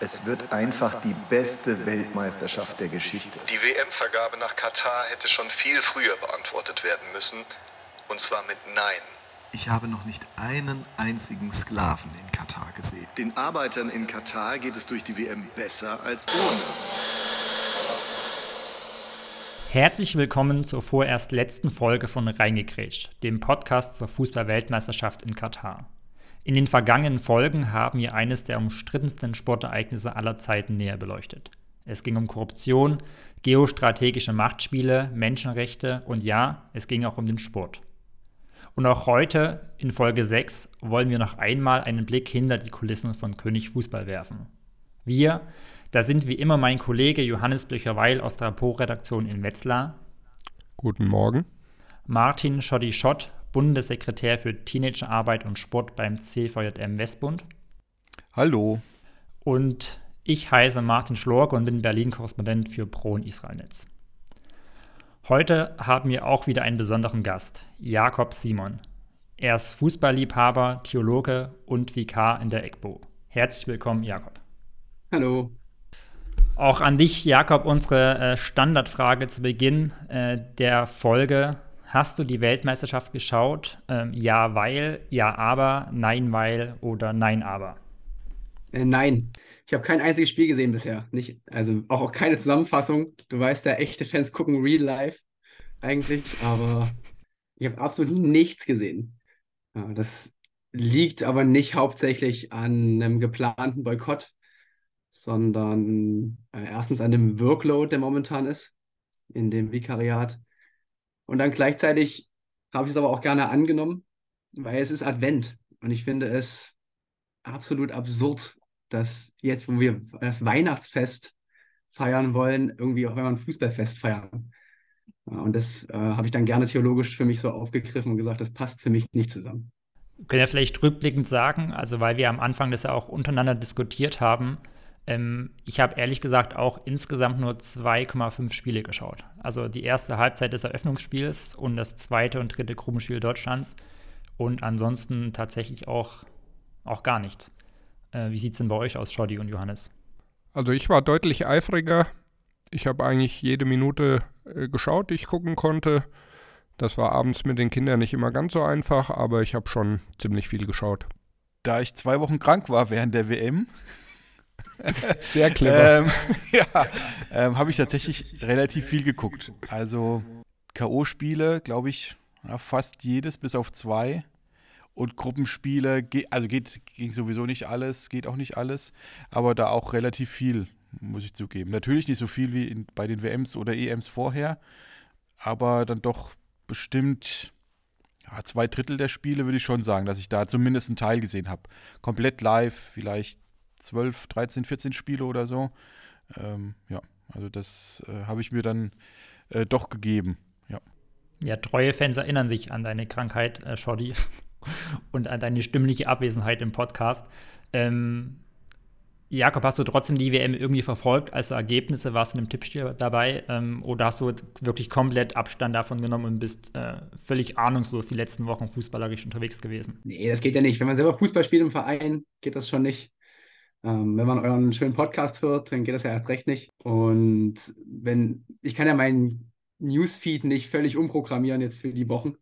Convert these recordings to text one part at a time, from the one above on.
Es wird einfach die beste Weltmeisterschaft der Geschichte. Die WM-Vergabe nach Katar hätte schon viel früher beantwortet werden müssen. Und zwar mit Nein. Ich habe noch nicht einen einzigen Sklaven in Katar gesehen. Den Arbeitern in Katar geht es durch die WM besser als ohne. Herzlich willkommen zur vorerst letzten Folge von Reingekrätscht, dem Podcast zur Fußball-Weltmeisterschaft in Katar. In den vergangenen Folgen haben wir eines der umstrittensten Sportereignisse aller Zeiten näher beleuchtet. Es ging um Korruption, geostrategische Machtspiele, Menschenrechte und ja, es ging auch um den Sport. Und auch heute in Folge 6 wollen wir noch einmal einen Blick hinter die Kulissen von König Fußball werfen. Wir, da sind wie immer mein Kollege Johannes Blöcherweil aus der Po-Redaktion in Wetzlar. Guten Morgen. Martin Schotti Schott, Bundessekretär für Teenagerarbeit und Sport beim CVJM Westbund. Hallo. Und ich heiße Martin Schlorke und bin Berlin-Korrespondent für Pro und Israel-Netz. Heute haben wir auch wieder einen besonderen Gast, Jakob Simon. Er ist Fußballliebhaber, Theologe und Vikar in der EGBO. Herzlich willkommen, Jakob. Hallo. Auch an dich, Jakob, unsere äh, Standardfrage zu Beginn äh, der Folge. Hast du die Weltmeisterschaft geschaut? Ähm, ja, weil, ja, aber, nein, weil oder nein, aber? Äh, nein. Ich habe kein einziges Spiel gesehen bisher. Nicht, also auch, auch keine Zusammenfassung. Du weißt ja, echte Fans gucken real life eigentlich, aber ich habe absolut nichts gesehen. Ja, das liegt aber nicht hauptsächlich an einem geplanten Boykott, sondern äh, erstens an dem Workload, der momentan ist in dem Vikariat. Und dann gleichzeitig habe ich es aber auch gerne angenommen, weil es ist Advent. Und ich finde es absolut absurd, dass jetzt, wo wir das Weihnachtsfest feiern wollen, irgendwie auch wenn wir ein Fußballfest feiern. Und das äh, habe ich dann gerne theologisch für mich so aufgegriffen und gesagt, das passt für mich nicht zusammen. Wir können ja vielleicht rückblickend sagen, also weil wir am Anfang das ja auch untereinander diskutiert haben, ähm, ich habe ehrlich gesagt auch insgesamt nur 2,5 Spiele geschaut. Also die erste Halbzeit des Eröffnungsspiels und das zweite und dritte Gruppenspiel Deutschlands und ansonsten tatsächlich auch, auch gar nichts. Äh, wie sieht es denn bei euch aus, Schotti und Johannes? Also ich war deutlich eifriger. Ich habe eigentlich jede Minute äh, geschaut, die ich gucken konnte. Das war abends mit den Kindern nicht immer ganz so einfach, aber ich habe schon ziemlich viel geschaut. Da ich zwei Wochen krank war während der WM, sehr clever, ähm, ja, ähm, habe ich tatsächlich relativ viel geguckt. Also K.O.-Spiele, glaube ich, ja, fast jedes bis auf zwei. Und Gruppenspiele, also geht, ging sowieso nicht alles, geht auch nicht alles, aber da auch relativ viel, muss ich zugeben. Natürlich nicht so viel wie in, bei den WMs oder EMs vorher, aber dann doch bestimmt ja, zwei Drittel der Spiele würde ich schon sagen, dass ich da zumindest einen Teil gesehen habe. Komplett live, vielleicht 12, 13, 14 Spiele oder so. Ähm, ja, also das äh, habe ich mir dann äh, doch gegeben. Ja. ja, treue Fans erinnern sich an deine Krankheit, äh, Shoddy, und an deine stimmliche Abwesenheit im Podcast. Ähm, Jakob, hast du trotzdem die WM irgendwie verfolgt als Ergebnisse? Warst du in einem Tippspiel dabei? Ähm, oder hast du wirklich komplett Abstand davon genommen und bist äh, völlig ahnungslos die letzten Wochen fußballerisch unterwegs gewesen? Nee, das geht ja nicht. Wenn man selber Fußball spielt im Verein, geht das schon nicht. Ähm, wenn man euren schönen Podcast hört, dann geht das ja erst recht nicht. Und wenn, ich kann ja meinen Newsfeed nicht völlig umprogrammieren jetzt für die Wochen.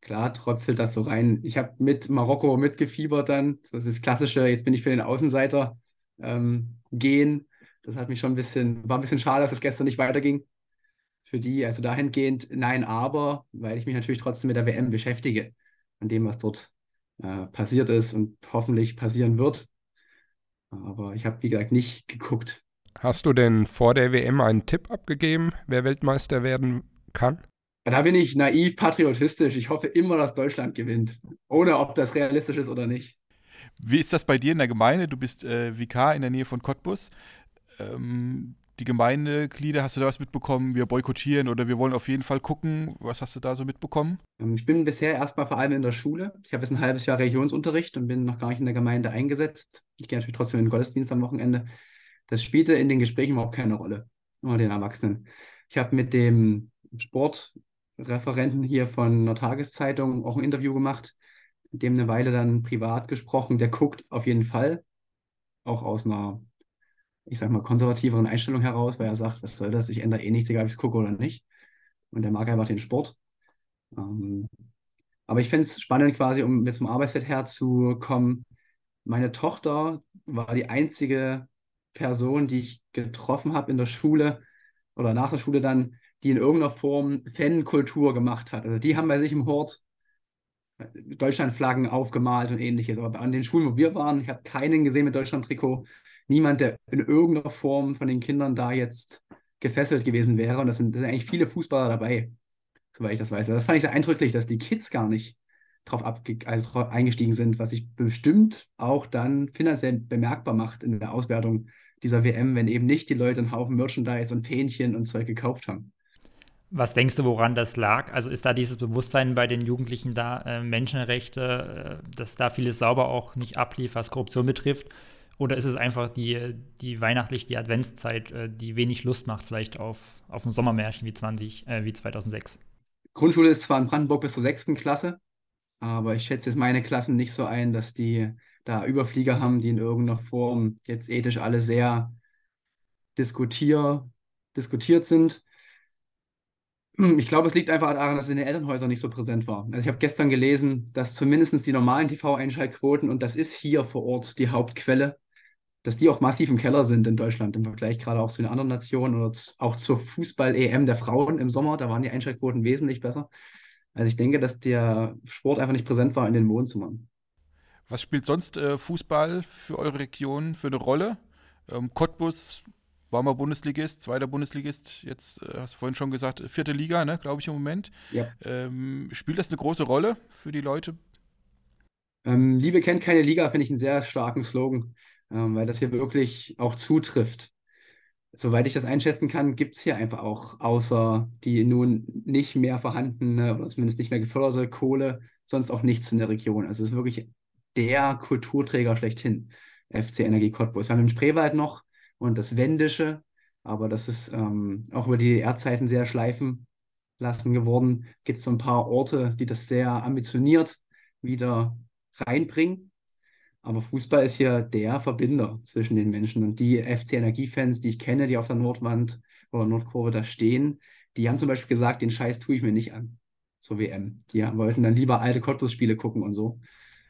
Klar, tröpfelt das so rein. Ich habe mit Marokko mitgefiebert dann. Das ist das klassische, jetzt bin ich für den Außenseiter ähm, gehen. Das hat mich schon ein bisschen, war ein bisschen schade, dass es gestern nicht weiterging. Für die, also dahingehend, nein, aber, weil ich mich natürlich trotzdem mit der WM beschäftige, an dem, was dort äh, passiert ist und hoffentlich passieren wird. Aber ich habe, wie gesagt, nicht geguckt. Hast du denn vor der WM einen Tipp abgegeben, wer Weltmeister werden kann? Da bin ich naiv patriotistisch. Ich hoffe immer, dass Deutschland gewinnt. Ohne ob das realistisch ist oder nicht. Wie ist das bei dir in der Gemeinde? Du bist äh, Vikar in der Nähe von Cottbus. Ähm, die Gemeindeglieder, hast du da was mitbekommen? Wir boykottieren oder wir wollen auf jeden Fall gucken. Was hast du da so mitbekommen? Ähm, ich bin bisher erstmal vor allem in der Schule. Ich habe jetzt ein halbes Jahr Religionsunterricht und bin noch gar nicht in der Gemeinde eingesetzt. Ich gehe natürlich trotzdem in den Gottesdienst am Wochenende. Das spielte in den Gesprächen überhaupt keine Rolle. Nur den Erwachsenen. Ich habe mit dem Sportreferenten hier von der Tageszeitung auch ein Interview gemacht, mit dem eine Weile dann privat gesprochen. Der guckt auf jeden Fall. auch aus einer, ich sag mal, konservativeren Einstellung heraus, weil er sagt, was soll das, ich ändere eh nichts, egal ob ich es gucke oder nicht. Und er mag einfach den Sport. Ähm, aber ich finde es spannend quasi, um jetzt vom Arbeitsfeld herzukommen. Meine Tochter war die einzige Person, die ich getroffen habe in der Schule oder nach der Schule dann, die in irgendeiner Form Fankultur gemacht hat. Also die haben bei sich im Hort Deutschlandflaggen aufgemalt und ähnliches. Aber an den Schulen, wo wir waren, ich habe keinen gesehen mit Deutschland-Trikot. Niemand, der in irgendeiner Form von den Kindern da jetzt gefesselt gewesen wäre. Und das sind, das sind eigentlich viele Fußballer dabei, soweit ich das weiß. Das fand ich sehr eindrücklich, dass die Kids gar nicht drauf, also drauf eingestiegen sind, was sich bestimmt auch dann finanziell bemerkbar macht in der Auswertung dieser WM, wenn eben nicht die Leute einen Haufen Merchandise und Fähnchen und Zeug gekauft haben. Was denkst du, woran das lag? Also ist da dieses Bewusstsein bei den Jugendlichen da, äh, Menschenrechte, äh, dass da vieles sauber auch nicht ablief, was Korruption betrifft? Oder ist es einfach die, die weihnachtlich, die Adventszeit, äh, die wenig Lust macht, vielleicht auf, auf ein Sommermärchen wie, 20, äh, wie 2006? Grundschule ist zwar in Brandenburg bis zur sechsten Klasse, aber ich schätze jetzt meine Klassen nicht so ein, dass die da Überflieger haben, die in irgendeiner Form jetzt ethisch alle sehr diskutier, diskutiert sind. Ich glaube, es liegt einfach daran, dass es in den Elternhäusern nicht so präsent war. Also ich habe gestern gelesen, dass zumindest die normalen TV-Einschaltquoten, und das ist hier vor Ort die Hauptquelle, dass die auch massiv im Keller sind in Deutschland im Vergleich gerade auch zu den anderen Nationen oder auch zur Fußball-EM der Frauen im Sommer. Da waren die Einschaltquoten wesentlich besser. Also ich denke, dass der Sport einfach nicht präsent war in den Wohnzimmern. Was spielt sonst äh, Fußball für eure Region für eine Rolle? Ähm, Cottbus war mal Bundesligist, zweiter Bundesligist, jetzt äh, hast du vorhin schon gesagt, vierte Liga, ne, glaube ich im Moment. Ja. Ähm, spielt das eine große Rolle für die Leute? Ähm, Liebe kennt keine Liga, finde ich einen sehr starken Slogan, ähm, weil das hier wirklich auch zutrifft. Soweit ich das einschätzen kann, gibt es hier einfach auch außer die nun nicht mehr vorhandene oder zumindest nicht mehr geförderte Kohle sonst auch nichts in der Region. Also es ist wirklich der Kulturträger schlechthin, FC Energie Cottbus. Wir haben den Spreewald noch und das Wendische, aber das ist ähm, auch über die DDR-Zeiten sehr schleifen lassen geworden. Gibt es so ein paar Orte, die das sehr ambitioniert wieder reinbringen. Aber Fußball ist hier der Verbinder zwischen den Menschen. Und die FC Energie-Fans, die ich kenne, die auf der Nordwand oder Nordkurve da stehen, die haben zum Beispiel gesagt, den Scheiß tue ich mir nicht an zur WM. Die wollten dann lieber alte Cottbus-Spiele gucken und so.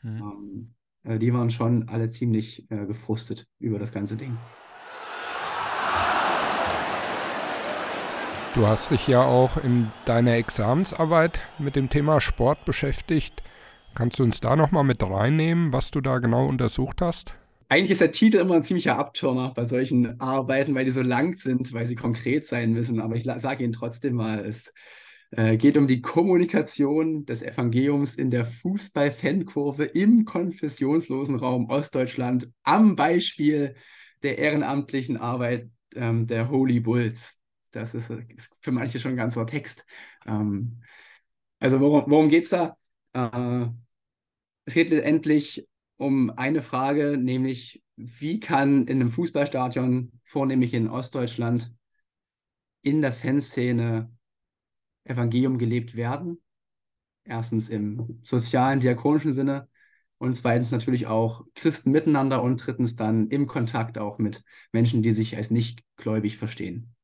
Mhm. Ähm, äh, die waren schon alle ziemlich äh, gefrustet über das ganze Ding. Du hast dich ja auch in deiner Examensarbeit mit dem Thema Sport beschäftigt. Kannst du uns da nochmal mit reinnehmen, was du da genau untersucht hast? Eigentlich ist der Titel immer ein ziemlicher Abturner bei solchen Arbeiten, weil die so lang sind, weil sie konkret sein müssen. Aber ich sage Ihnen trotzdem mal, es äh, geht um die Kommunikation des Evangeliums in der Fußball-Fankurve im konfessionslosen Raum Ostdeutschland am Beispiel der ehrenamtlichen Arbeit ähm, der Holy Bulls. Das ist, ist, für manche schon ein ganzer Text. Ähm, also worum, worum geht es da? Äh, es geht letztendlich um eine Frage, nämlich wie kann in einem Fußballstadion, vornehmlich in Ostdeutschland, in der Fanszene Evangelium gelebt werden? Erstens im sozialen, diakonischen Sinne und zweitens natürlich auch Christen miteinander und drittens dann im Kontakt auch mit Menschen, die sich als nicht gläubig verstehen.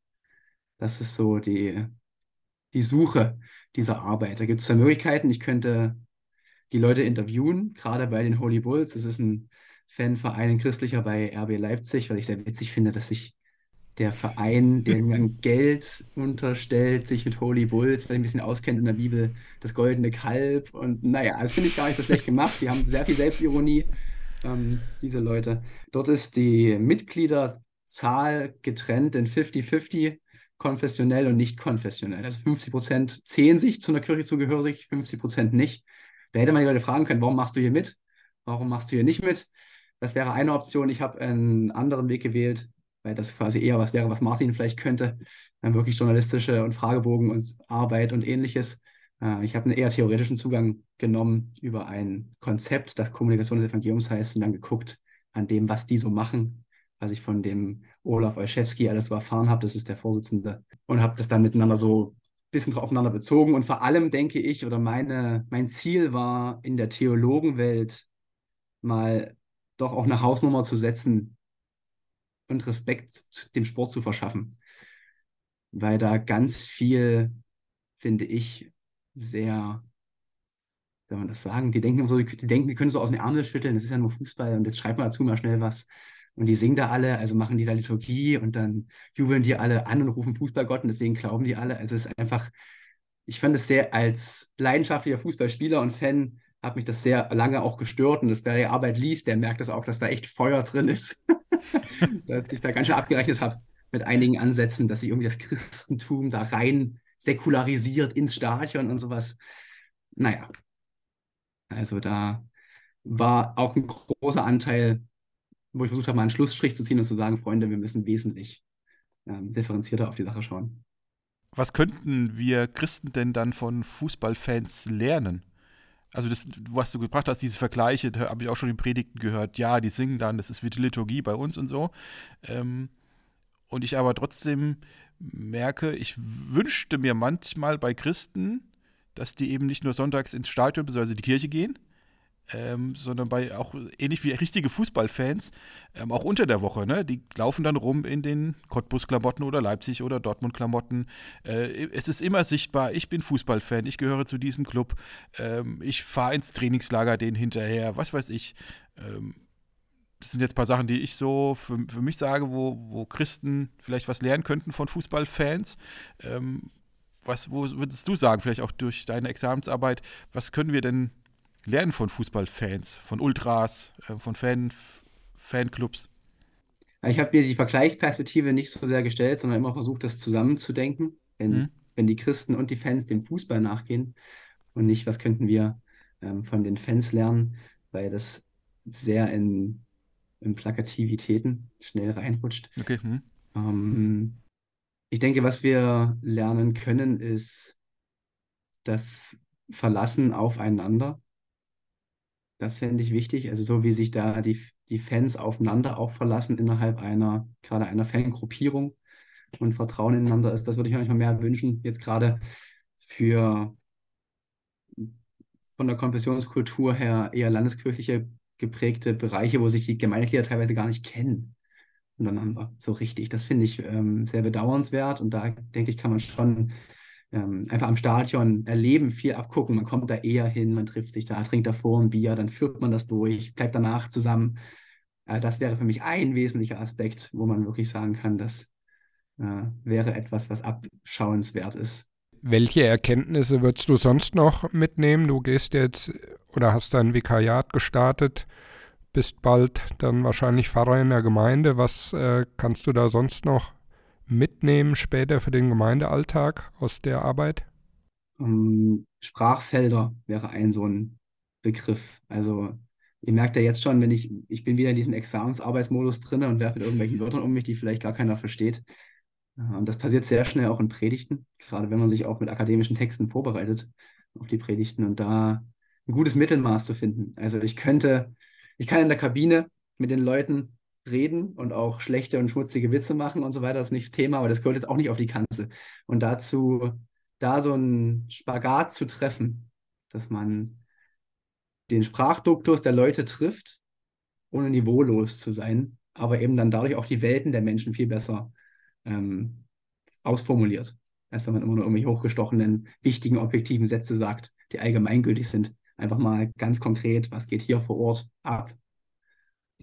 Das ist so die, die Suche dieser Arbeit. Da gibt es zwei Möglichkeiten. Ich könnte die Leute interviewen, gerade bei den Holy Bulls. Das ist ein Fanverein, ein christlicher bei RB Leipzig, weil ich sehr witzig finde, dass sich der Verein, der mir Geld unterstellt, sich mit Holy Bulls, weil ein bisschen auskennt in der Bibel, das goldene Kalb. Und naja, das finde ich gar nicht so schlecht gemacht. Die haben sehr viel Selbstironie, ähm, diese Leute. Dort ist die Mitgliederzahl getrennt in 50-50 konfessionell und nicht konfessionell. Also 50 Prozent zählen sich zu einer Kirche zugehörig, 50 Prozent nicht. Da hätte man die Leute fragen können, warum machst du hier mit? Warum machst du hier nicht mit? Das wäre eine Option. Ich habe einen anderen Weg gewählt, weil das quasi eher was wäre, was Martin vielleicht könnte. Dann wirklich journalistische und Fragebogen und Arbeit und ähnliches. Äh, ich habe einen eher theoretischen Zugang genommen über ein Konzept, das Kommunikation des Evangeliums heißt, und dann geguckt an dem, was die so machen, was ich von dem Olaf Olszewski alles so erfahren habe, das ist der Vorsitzende, und habe das dann miteinander so bisschen aufeinander bezogen. Und vor allem denke ich, oder meine, mein Ziel war, in der Theologenwelt mal doch auch eine Hausnummer zu setzen, und Respekt dem Sport zu verschaffen. Weil da ganz viel, finde ich, sehr, soll man das sagen, die denken so, die denken, die können so aus den Ärmel schütteln, das ist ja nur Fußball und jetzt schreibt man dazu mal schnell was. Und die singen da alle, also machen die da Liturgie und dann jubeln die alle an und rufen Fußballgott und deswegen glauben die alle. Also es ist einfach, ich fand es sehr als leidenschaftlicher Fußballspieler und Fan hat mich das sehr lange auch gestört und das wer die Arbeit liest, der merkt das auch, dass da echt Feuer drin ist. dass ich da ganz schön abgerechnet habe mit einigen Ansätzen, dass sich irgendwie das Christentum da rein säkularisiert ins Stadion und sowas. Naja, also da war auch ein großer Anteil, wo ich versucht habe, mal einen Schlussstrich zu ziehen und zu sagen, Freunde, wir müssen wesentlich ähm, differenzierter auf die Sache schauen. Was könnten wir Christen denn dann von Fußballfans lernen? Also das, was du gebracht hast, diese Vergleiche, habe ich auch schon in Predigten gehört, ja, die singen dann, das ist wie die Liturgie bei uns und so. Ähm, und ich aber trotzdem merke, ich wünschte mir manchmal bei Christen, dass die eben nicht nur sonntags ins Stadion bzw. die Kirche gehen, ähm, sondern bei auch ähnlich wie richtige Fußballfans, ähm, auch unter der Woche, ne? Die laufen dann rum in den Cottbus-Klamotten oder Leipzig oder Dortmund-Klamotten. Äh, es ist immer sichtbar, ich bin Fußballfan, ich gehöre zu diesem Club, ähm, ich fahre ins Trainingslager den hinterher, was weiß ich. Ähm, das sind jetzt ein paar Sachen, die ich so für, für mich sage, wo, wo Christen vielleicht was lernen könnten von Fußballfans. Ähm, was wo würdest du sagen, vielleicht auch durch deine Examensarbeit, was können wir denn lernen von Fußballfans, von Ultras, äh, von Fan, Fanclubs? Ich habe mir die Vergleichsperspektive nicht so sehr gestellt, sondern immer versucht, das zusammenzudenken, wenn, mhm. wenn die Christen und die Fans dem Fußball nachgehen und nicht, was könnten wir ähm, von den Fans lernen, weil das sehr in in Plakativitäten schnell reinrutscht. Okay. Hm. Ähm, ich denke, was wir lernen können, ist das Verlassen aufeinander. Das fände ich wichtig. Also so wie sich da die, die Fans aufeinander auch verlassen innerhalb einer, gerade einer Fangruppierung und Vertrauen ineinander ist, das würde ich mir manchmal mehr wünschen. Jetzt gerade für von der Konfessionskultur her eher landeskirchliche geprägte Bereiche, wo sich die Gemeindeglieder teilweise gar nicht kennen untereinander so richtig. Das finde ich ähm, sehr bedauernswert und da denke ich, kann man schon ähm, einfach am Stadion erleben, viel abgucken. Man kommt da eher hin, man trifft sich da, trinkt davor ein Bier, dann führt man das durch, bleibt danach zusammen. Äh, das wäre für mich ein wesentlicher Aspekt, wo man wirklich sagen kann, das äh, wäre etwas, was abschauenswert ist. Welche Erkenntnisse würdest du sonst noch mitnehmen? Du gehst jetzt oder hast dein Vikariat gestartet, bist bald dann wahrscheinlich Pfarrer in der Gemeinde. Was äh, kannst du da sonst noch mitnehmen später für den Gemeindealltag aus der Arbeit? Ähm, Sprachfelder wäre ein so ein Begriff. Also ihr merkt ja jetzt schon, wenn ich, ich bin wieder in diesem Examensarbeitsmodus drin und werfe mit irgendwelchen Wörtern um mich, die vielleicht gar keiner versteht. Und das passiert sehr schnell auch in Predigten, gerade wenn man sich auch mit akademischen Texten vorbereitet auf die Predigten und da ein gutes Mittelmaß zu finden. Also ich könnte, ich kann in der Kabine mit den Leuten reden und auch schlechte und schmutzige Witze machen und so weiter, das ist nicht das Thema, aber das gehört jetzt auch nicht auf die Kanzel. Und dazu, da so einen Spagat zu treffen, dass man den Sprachduktus der Leute trifft, ohne niveaulos zu sein, aber eben dann dadurch auch die Welten der Menschen viel besser ähm, ausformuliert, als wenn man immer nur irgendwelche hochgestochenen, wichtigen, objektiven Sätze sagt, die allgemeingültig sind. Einfach mal ganz konkret, was geht hier vor Ort ab?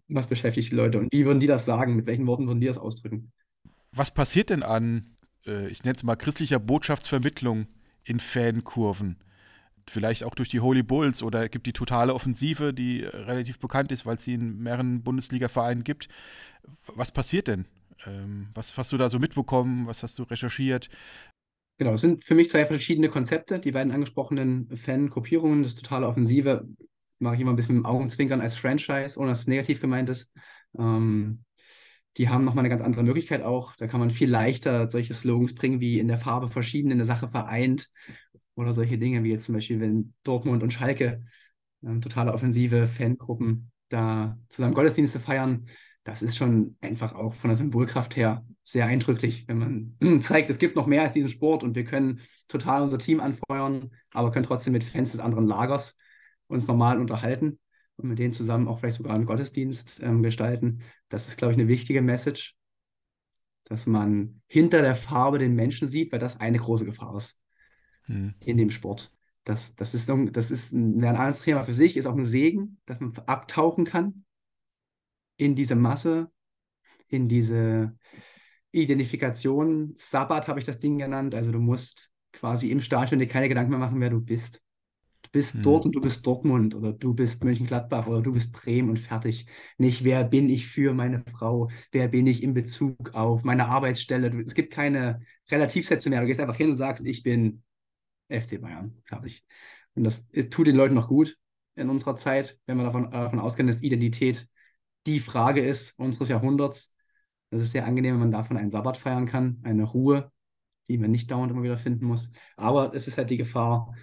Was beschäftigt die Leute und wie würden die das sagen? Mit welchen Worten würden die das ausdrücken? Was passiert denn an, äh, ich nenne es mal christlicher Botschaftsvermittlung in Fankurven? Vielleicht auch durch die Holy Bulls oder gibt die totale Offensive, die relativ bekannt ist, weil es sie in mehreren Bundesliga-Vereinen gibt. Was passiert denn? Ähm, was hast du da so mitbekommen? Was hast du recherchiert? Genau, es sind für mich zwei verschiedene Konzepte. Die beiden angesprochenen Fan-Gruppierungen, das totale Offensive, mache ich immer ein bisschen mit dem Augenzwinkern als Franchise, ohne dass es negativ gemeint ist. Ähm, die haben nochmal eine ganz andere Möglichkeit auch. Da kann man viel leichter solche Slogans bringen, wie in der Farbe verschieden, in der Sache vereint. Oder solche Dinge, wie jetzt zum Beispiel, wenn Dortmund und Schalke ähm, totale offensive Fangruppen da zusammen Gottesdienste feiern, das ist schon einfach auch von der Symbolkraft her sehr eindrücklich, wenn man zeigt, es gibt noch mehr als diesen Sport und wir können total unser Team anfeuern, aber können trotzdem mit Fans des anderen Lagers uns normal unterhalten. und mit denen zusammen auch vielleicht sogar einen Gottesdienst ähm, gestalten. Das ist, glaube ich, eine wichtige Message, dass man hinter der Farbe den Menschen sieht, weil das eine große Gefahr ist Hm. in dem Sport. Das, das ist, das ist ein, ein anderes Thema für sich, ist auch ein Segen, dass man abtauchen kann in diese Masse, in diese Identifikation. Sabbat habe ich das Ding genannt. Also du musst quasi im Stadion dir keine Gedanken mehr machen, wer du bist. Du bist Hm. dort und du bist Dortmund oder du bist Mönchengladbach oder du bist Bremen und fertig. Nicht, wer bin ich für meine Frau, wer bin ich in Bezug auf meine Arbeitsstelle. Du, es gibt keine Relativsätze mehr. Du gehst einfach hin und sagst, ich bin FC Bayern, fertig. Und das tut den Leuten noch gut in unserer Zeit, wenn wir davon, äh, davon ausgehen, dass Identität die Frage ist unseres Jahrhunderts. Das ist sehr angenehm, wenn man davon einen Sabbat feiern kann, eine Ruhe, die man nicht dauernd immer wieder finden muss. Aber es ist halt die Gefahr.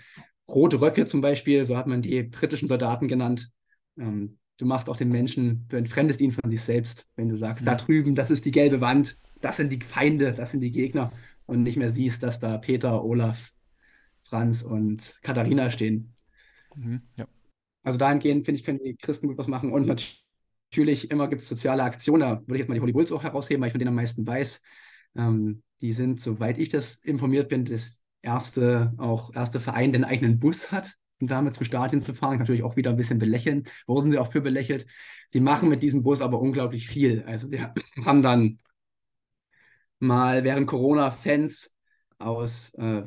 Rote Röcke zum Beispiel, so hat man die britischen Soldaten genannt. Ähm, du machst auch den Menschen, du entfremdest ihn von sich selbst, wenn du sagst, da drüben, das ist die gelbe Wand, das sind die Feinde, das sind die Gegner und nicht mehr siehst, dass da Peter, Olaf, Franz und Katharina stehen. Mhm. Ja. Also dahingehend, finde ich, können die Christen gut was machen. Und natürlich immer gibt es soziale Aktionen. Da würde ich jetzt mal die Holy Bulls auch herausheben, weil ich von denen am meisten weiß. Ähm, die sind, soweit ich das informiert bin, das erste, auch erste Verein, der einen eigenen Bus hat, um damit zum Stadion zu fahren. Natürlich auch wieder ein bisschen belächeln. Wurden sie auch für belächelt. Sie machen mit diesem Bus aber unglaublich viel. Also wir haben dann mal während Corona Fans aus äh,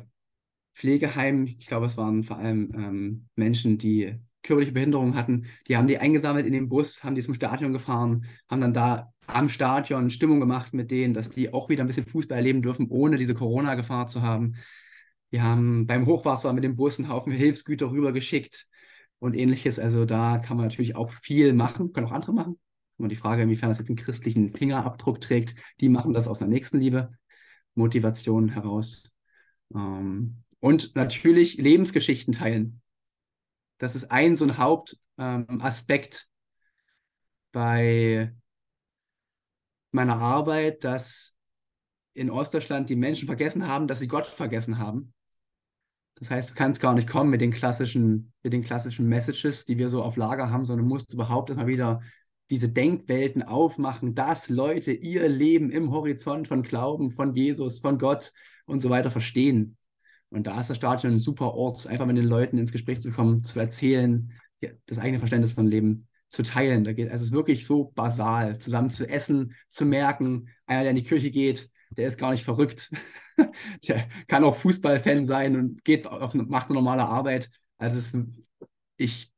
Pflegeheimen, ich glaube, es waren vor allem ähm, Menschen, die körperliche Behinderung hatten, die haben die eingesammelt in den Bus, haben die zum Stadion gefahren, haben dann da am Stadion Stimmung gemacht mit denen, dass die auch wieder ein bisschen Fußball erleben dürfen, ohne diese Corona-Gefahr zu haben. Wir haben beim Hochwasser mit dem Bus einen Haufen Hilfsgüter rübergeschickt und ähnliches. Also da kann man natürlich auch viel machen, können auch andere machen. Immer die Frage, inwiefern das jetzt einen christlichen Fingerabdruck trägt. Die machen das aus einer Nächstenliebe, Motivation heraus. Ähm, und natürlich Lebensgeschichten teilen. Das ist ein so ein Hauptaspekt bei meiner Arbeit, dass in Ostdeutschland die Menschen vergessen haben, dass sie Gott vergessen haben. Das heißt, du kannst gar nicht kommen mit den klassischen, mit den klassischen Messages, die wir so auf Lager haben, sondern musst überhaupt erstmal wieder diese Denkwelten aufmachen, dass Leute ihr Leben im Horizont von Glauben, von Jesus, von Gott und so weiter verstehen. Und da ist das Stadion ein super Ort, einfach mit den Leuten ins Gespräch zu kommen, zu erzählen, das eigene Verständnis von Leben zu teilen. Da geht, also es ist wirklich so basal, zusammen zu essen, zu merken, einer, der in die Kirche geht, der ist gar nicht verrückt. der kann auch Fußballfan sein und geht auch, macht eine normale Arbeit. Also es, ich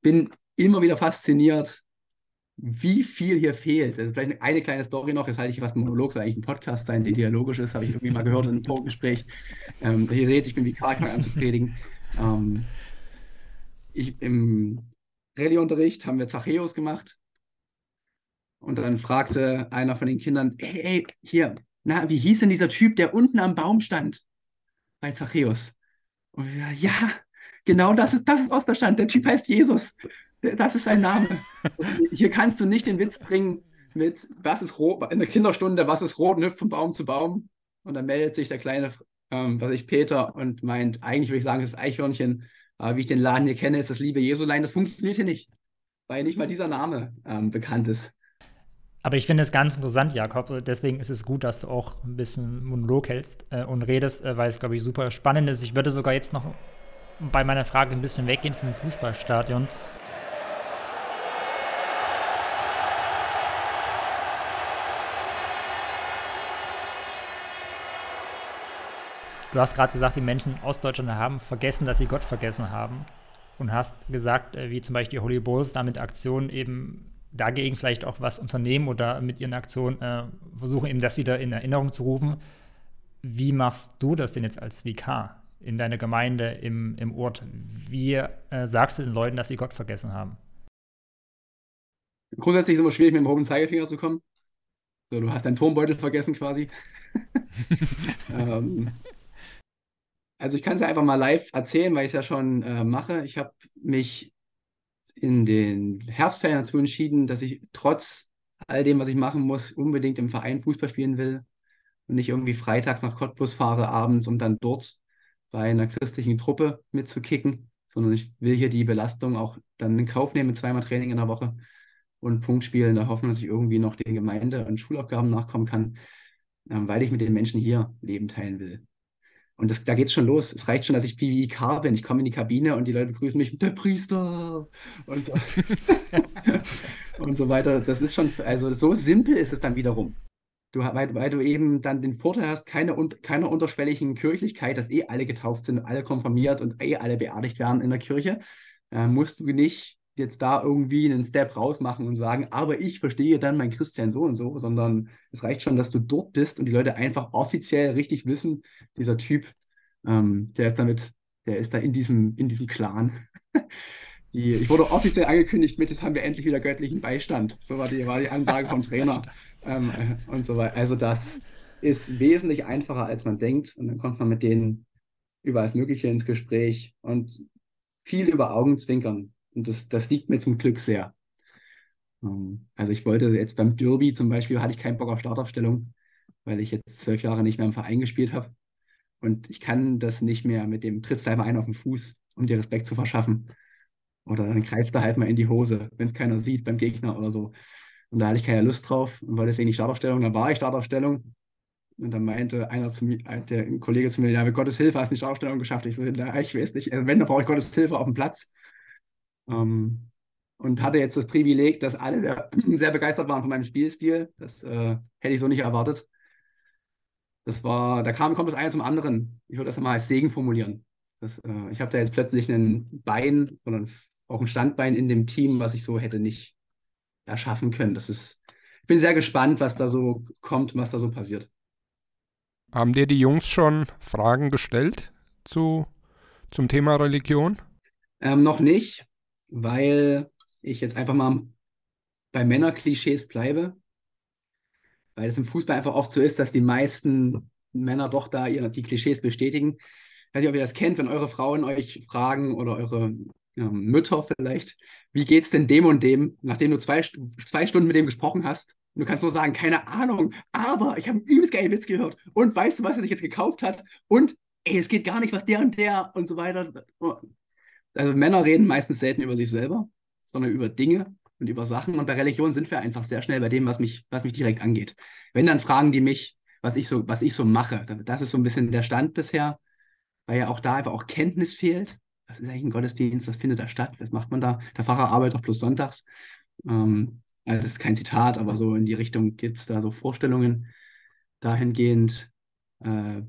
bin immer wieder fasziniert, wie viel hier fehlt. Also vielleicht eine kleine Story noch, jetzt halte ich fast ein Monolog, soll eigentlich ein Podcast sein, der dialogisch ist, habe ich irgendwie mal gehört in einem Vorgespräch. Ähm, ihr seht, ich bin Vikar, ich fange an zu predigen. Ähm, ich, Im Rallye-Unterricht haben wir Zachäus gemacht und dann fragte einer von den Kindern, hey, hier, na, wie hieß denn dieser Typ, der unten am Baum stand? Bei Zachäus. Und ich sage, ja, genau das ist, das ist Osterstand, der Typ heißt Jesus. Das ist sein Name. Hier kannst du nicht den Witz bringen mit, was ist rot, in der Kinderstunde, was ist rot und hüpft von Baum zu Baum. Und dann meldet sich der kleine, ähm, was ich, Peter, und meint, eigentlich würde ich sagen, es ist Eichhörnchen, aber wie ich den Laden hier kenne, ist das liebe Jesulein. Das funktioniert hier nicht, weil nicht mal dieser Name ähm, bekannt ist. Aber ich finde es ganz interessant, Jakob. Deswegen ist es gut, dass du auch ein bisschen Monolog hältst äh, und redest, äh, weil es, glaube ich, super spannend ist. Ich würde sogar jetzt noch bei meiner Frage ein bisschen weggehen vom Fußballstadion. Du hast gerade gesagt, die Menschen aus Deutschland haben vergessen, dass sie Gott vergessen haben. Und hast gesagt, äh, wie zum Beispiel die Holy Bulls da mit Aktionen eben dagegen vielleicht auch was unternehmen oder mit ihren Aktionen äh, versuchen, eben das wieder in Erinnerung zu rufen. Wie machst du das denn jetzt als Vikar in deiner Gemeinde, im, im Ort? Wie äh, sagst du den Leuten, dass sie Gott vergessen haben? Grundsätzlich ist es immer schwierig, mit dem hohen Zeigefinger zu kommen. So, du hast deinen Turmbeutel vergessen quasi. ähm, also ich kann es ja einfach mal live erzählen, weil ich es ja schon äh, mache. Ich habe mich in den Herbstferien dazu entschieden, dass ich trotz all dem, was ich machen muss, unbedingt im Verein Fußball spielen will und nicht irgendwie freitags nach Cottbus fahre abends, um dann dort bei einer christlichen Truppe mitzukicken. sondern ich will hier die Belastung auch dann in Kauf nehmen mit zweimal Training in der Woche und Punktspielen, da hoffen, dass ich irgendwie noch den Gemeinde- und Schulaufgaben nachkommen kann, ähm, weil ich mit den Menschen hier Leben teilen will. Und das, da es schon los. Es reicht schon, dass ich PVIK bin. Ich komme in die Kabine und die Leute begrüßen mich, der Priester und so, und so weiter. Das ist schon, also so simpel ist es dann wiederum. Du, weil, weil du eben dann den Vorteil hast, keine, keiner unterschwelligen Kirchlichkeit, dass eh alle getauft sind, alle konfirmiert und eh alle beerdigt werden in der Kirche, äh, musst du nicht jetzt da irgendwie einen Step rausmachen und sagen, aber ich verstehe dann mein Christian so und so, sondern es reicht schon, dass du dort bist und die Leute einfach offiziell richtig wissen, dieser Typ, ähm, der ist damit, der ist da in diesem, in diesem Clan. Die, ich wurde offiziell angekündigt mit, jetzt haben wir endlich wieder göttlichen Beistand. So war die, war die Ansage vom Trainer ähm, äh, und so weiter. Also das ist wesentlich einfacher, als man denkt. Und dann kommt man mit denen über alles Mögliche ins Gespräch und viel über Augenzwinkern. Und das, das liegt mir zum Glück sehr. Ähm, also ich wollte jetzt beim Derby zum Beispiel, hatte ich keinen Bock auf Startaufstellung, weil ich jetzt zwölf Jahre nicht mehr im Verein gespielt habe. Und ich kann das nicht mehr mit dem trittst ein auf den Fuß, um dir Respekt zu verschaffen. Oder dann greifst du halt mal in die Hose, wenn es keiner sieht beim Gegner oder so. Und da hatte ich keine Lust drauf und war deswegen die Startaufstellung. Dann war ich Startaufstellung. Und dann meinte einer zu mir, der ein Kollege zu mir, ja, mit Gottes Hilfe hast du die Startaufstellung geschafft. Ich so, ja, ich weiß nicht. Also wenn, dann brauche ich Gottes Hilfe auf dem Platz. Ähm, und hatte jetzt das Privileg, dass alle sehr, sehr begeistert waren von meinem Spielstil. Das äh, hätte ich so nicht erwartet. Das war, da kam, kommt das eine zum anderen. Ich würde das mal als Segen formulieren. Das, äh, ich habe da jetzt plötzlich ein Bein oder auch ein Standbein in dem Team, was ich so hätte nicht erschaffen können. Das ist, ich bin sehr gespannt, was da so kommt, was da so passiert. Haben dir die Jungs schon Fragen gestellt zu, zum Thema Religion? Ähm, noch nicht weil ich jetzt einfach mal bei Männerklischees bleibe. Weil es im Fußball einfach oft so ist, dass die meisten Männer doch da ihre, die Klischees bestätigen. Ich weiß nicht, ob ihr das kennt, wenn eure Frauen euch fragen oder eure ähm, Mütter vielleicht, wie geht's denn dem und dem, nachdem du zwei, zwei Stunden mit dem gesprochen hast? Und du kannst nur sagen, keine Ahnung, aber ich habe einen übelst geilen Witz gehört. Und weißt du, was er sich jetzt gekauft hat? Und ey, es geht gar nicht, was der und der und so weiter also Männer reden meistens selten über sich selber, sondern über Dinge und über Sachen. Und bei Religion sind wir einfach sehr schnell bei dem, was mich, was mich direkt angeht. Wenn dann fragen die mich, was ich so, was ich so mache, das ist so ein bisschen der Stand bisher, weil ja auch da einfach auch Kenntnis fehlt. Was ist eigentlich ein Gottesdienst? Was findet da statt? Was macht man da? Der Pfarrer arbeitet auch bloß sonntags. Ähm, also das ist kein Zitat, aber so in die Richtung gibt es da so Vorstellungen dahingehend. Äh,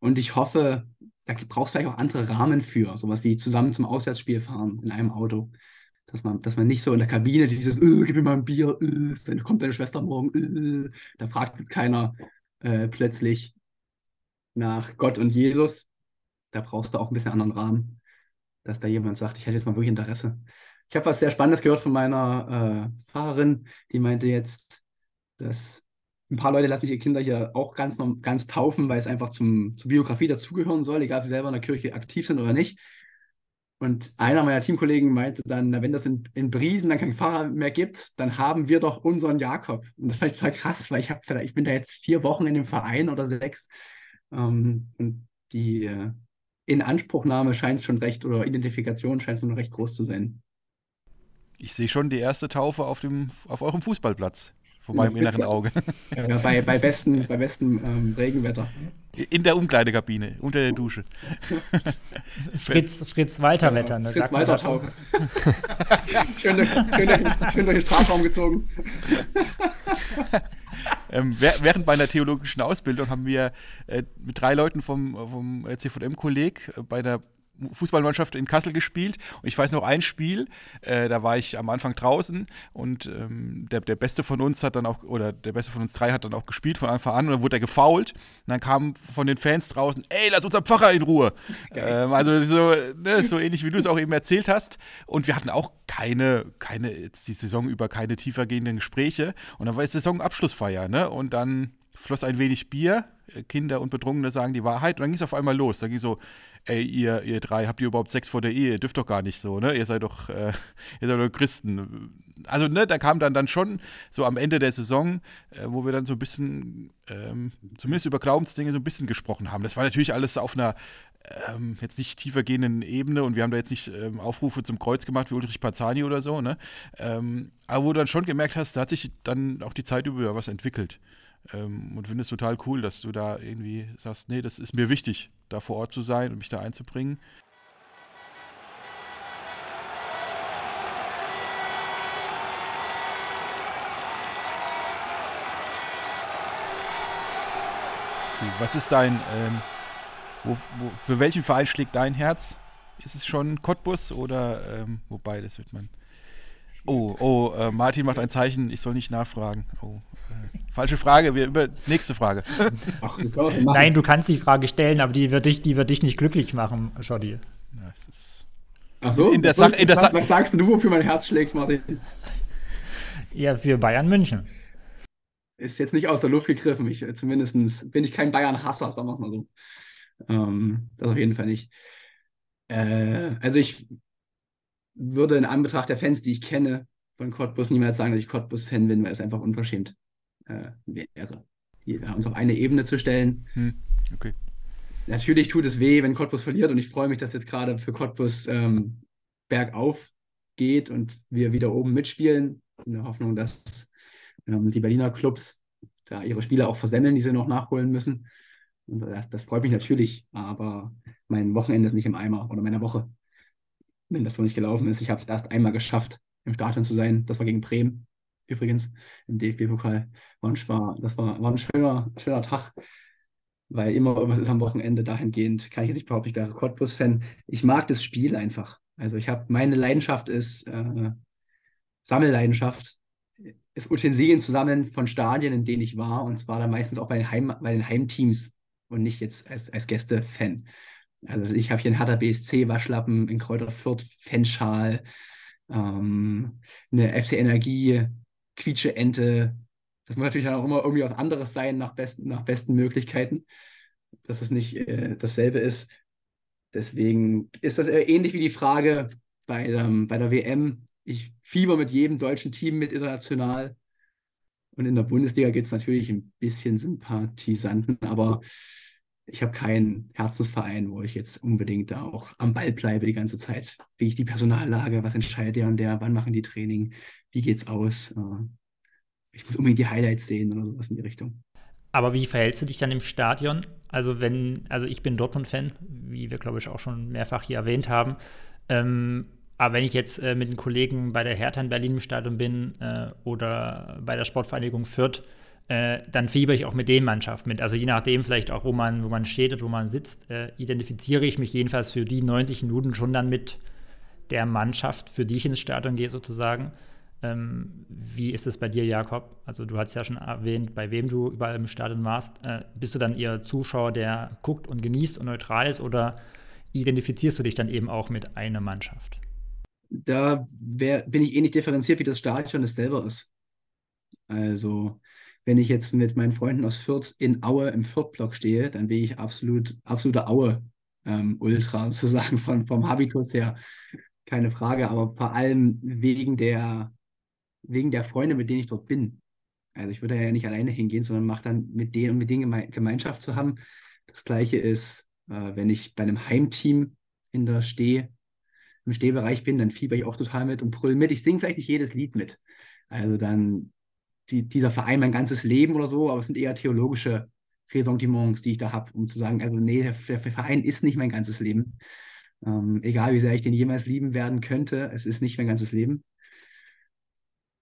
und ich hoffe, da brauchst du vielleicht auch andere Rahmen für, sowas wie zusammen zum Auswärtsspiel fahren in einem Auto. Dass man, dass man nicht so in der Kabine dieses, äh, gib mir mal ein Bier, äh, kommt deine Schwester morgen, äh, da fragt keiner äh, plötzlich nach Gott und Jesus. Da brauchst du auch ein bisschen anderen Rahmen, dass da jemand sagt, ich hätte jetzt mal wirklich Interesse. Ich habe was sehr Spannendes gehört von meiner äh, Fahrerin, die meinte jetzt, dass ein paar Leute lassen ihre Kinder hier auch ganz, ganz taufen, weil es einfach zum, zur Biografie dazugehören soll, egal ob sie selber in der Kirche aktiv sind oder nicht. Und einer meiner Teamkollegen meinte dann, na, wenn das in, in Briesen dann keinen Fahrer mehr gibt, dann haben wir doch unseren Jakob. Und das fand ich total krass, weil ich, hab, ich bin da jetzt vier Wochen in dem Verein oder sechs. Ähm, und die äh, Inanspruchnahme scheint schon recht, oder Identifikation scheint schon recht groß zu sein. Ich sehe schon die erste Taufe auf, dem, auf eurem Fußballplatz vor meinem inneren Auge. Ja, bei, bei bestem, bei bestem ähm, Regenwetter. In der Umkleidekabine, unter der Dusche. Fritz, Fritz Walter Wetter. Ne? Fritz Walter Taufe. schön, durch, schön, durch, schön durch den Strafraum gezogen. ähm, während meiner theologischen Ausbildung haben wir äh, mit drei Leuten vom, vom CVM-Kolleg äh, bei der Fußballmannschaft in Kassel gespielt. Und ich weiß noch ein Spiel, äh, da war ich am Anfang draußen und ähm, der, der Beste von uns hat dann auch, oder der Beste von uns drei hat dann auch gespielt von Anfang an und dann wurde er gefault. Und dann kam von den Fans draußen, ey, lass unser Pfarrer in Ruhe. Ähm, also so, ne, so ähnlich wie du es auch eben erzählt hast. Und wir hatten auch keine, keine, jetzt die Saison über keine tiefergehenden Gespräche. Und dann war es Saisonabschlussfeier, ne? Und dann floss ein wenig Bier. Kinder und Betrunkene sagen die Wahrheit. Und dann ging es auf einmal los. Da ging so, ey, ihr, ihr drei, habt ihr überhaupt Sex vor der Ehe? Ihr dürft doch gar nicht so, ne? Ihr seid doch, äh, ihr seid doch Christen. Also, ne, da kam dann, dann schon so am Ende der Saison, äh, wo wir dann so ein bisschen, ähm, zumindest über Glaubensdinge so ein bisschen gesprochen haben. Das war natürlich alles auf einer ähm, jetzt nicht tiefer gehenden Ebene und wir haben da jetzt nicht ähm, Aufrufe zum Kreuz gemacht wie Ulrich Pazani oder so, ne? Ähm, aber wo du dann schon gemerkt hast, da hat sich dann auch die Zeit über was entwickelt. Ähm, und finde es total cool, dass du da irgendwie sagst, nee, das ist mir wichtig, da vor Ort zu sein und mich da einzubringen. Was ist dein, ähm, wo, wo, für welchen Verein schlägt dein Herz? Ist es schon Cottbus oder, ähm, wobei, das wird man. Oh, oh, äh, Martin macht ein Zeichen, ich soll nicht nachfragen. Oh, äh, falsche Frage, wir über nächste Frage. Ach, Nein, du kannst die Frage stellen, aber die wird dich, die wird dich nicht glücklich machen, Schotti. Ach so, in der Sache, in der was, was sagst du, wofür mein Herz schlägt, Martin? Ja, für Bayern München ist jetzt nicht aus der Luft gegriffen. Ich, zumindest bin ich kein Bayern-Hasser, sagen wir es mal so. Ähm, das auf jeden Fall nicht. Äh, also ich würde in Anbetracht der Fans, die ich kenne, von Cottbus niemals sagen, dass ich Cottbus-Fan bin, weil es einfach unverschämt äh, wäre, uns auf eine Ebene zu stellen. Hm, okay. Natürlich tut es weh, wenn Cottbus verliert und ich freue mich, dass jetzt gerade für Cottbus ähm, bergauf geht und wir wieder oben mitspielen, in der Hoffnung, dass ähm, die Berliner Clubs da ihre Spiele auch versemmeln, die sie noch nachholen müssen. Und das, das freut mich natürlich, aber mein Wochenende ist nicht im Eimer oder meine Woche, wenn das so nicht gelaufen ist. Ich habe es erst einmal geschafft, im Stadion zu sein. Das war gegen Bremen, übrigens, im DFB-Pokal. War, das war, war ein schöner, schöner Tag, weil immer irgendwas ist am Wochenende. Dahingehend kann ich jetzt nicht behaupten, ich wäre Cottbus-Fan. Ich mag das Spiel einfach. Also ich habe, meine Leidenschaft ist äh, Sammelleidenschaft ist Utensilien zusammen von Stadien, in denen ich war, und zwar dann meistens auch bei den, Heim, bei den Heimteams und nicht jetzt als, als Gäste-Fan. Also ich habe hier einen Hertha BSC Waschlappen, in Kräuter Fürth Fanschal, ähm, eine FC Energie Quietsche Ente. Das muss natürlich auch immer irgendwie was anderes sein nach besten, nach besten Möglichkeiten, dass es nicht äh, dasselbe ist. Deswegen ist das ähnlich wie die Frage bei, ähm, bei der WM, ich fieber mit jedem deutschen Team mit international. Und in der Bundesliga geht es natürlich ein bisschen Sympathisanten, aber ich habe keinen Herzensverein, wo ich jetzt unbedingt da auch am Ball bleibe die ganze Zeit. Wie ist die Personallage? Was entscheidet der und der? Wann machen die Training? Wie geht's aus? Äh, ich muss unbedingt die Highlights sehen oder sowas in die Richtung. Aber wie verhältst du dich dann im Stadion? Also wenn, also ich bin Dortmund-Fan, wie wir glaube ich auch schon mehrfach hier erwähnt haben. Ähm, aber wenn ich jetzt äh, mit den Kollegen bei der Hertha in Berlin im Stadion bin äh, oder bei der Sportvereinigung Fürth, äh, dann fieber ich auch mit den Mannschaften mit. Also je nachdem vielleicht auch, wo man, wo man steht und wo man sitzt, äh, identifiziere ich mich jedenfalls für die 90 Minuten schon dann mit der Mannschaft, für die ich ins Stadion gehe sozusagen. Ähm, wie ist es bei dir, Jakob? Also du hast ja schon erwähnt, bei wem du überall im Stadion warst. Äh, bist du dann eher Zuschauer, der guckt und genießt und neutral ist oder identifizierst du dich dann eben auch mit einer Mannschaft? da wär, bin ich ähnlich differenziert, wie das Stadion es selber ist. Also, wenn ich jetzt mit meinen Freunden aus Fürth in Aue im Fürth-Block stehe, dann bin ich absolut, absoluter Aue-Ultra, ähm, sozusagen von, vom Habitus her. Keine Frage, aber vor allem wegen der, wegen der Freunde, mit denen ich dort bin. Also ich würde ja nicht alleine hingehen, sondern mache dann mit denen und mit denen Gemeinschaft zu haben. Das gleiche ist, äh, wenn ich bei einem Heimteam in der stehe, im Stehbereich bin, dann fieber ich auch total mit und brüll mit. Ich singe vielleicht nicht jedes Lied mit. Also dann die, dieser Verein mein ganzes Leben oder so, aber es sind eher theologische Ressentiments, die ich da habe, um zu sagen, also nee, der, der Verein ist nicht mein ganzes Leben. Ähm, egal wie sehr ich den jemals lieben werden könnte, es ist nicht mein ganzes Leben.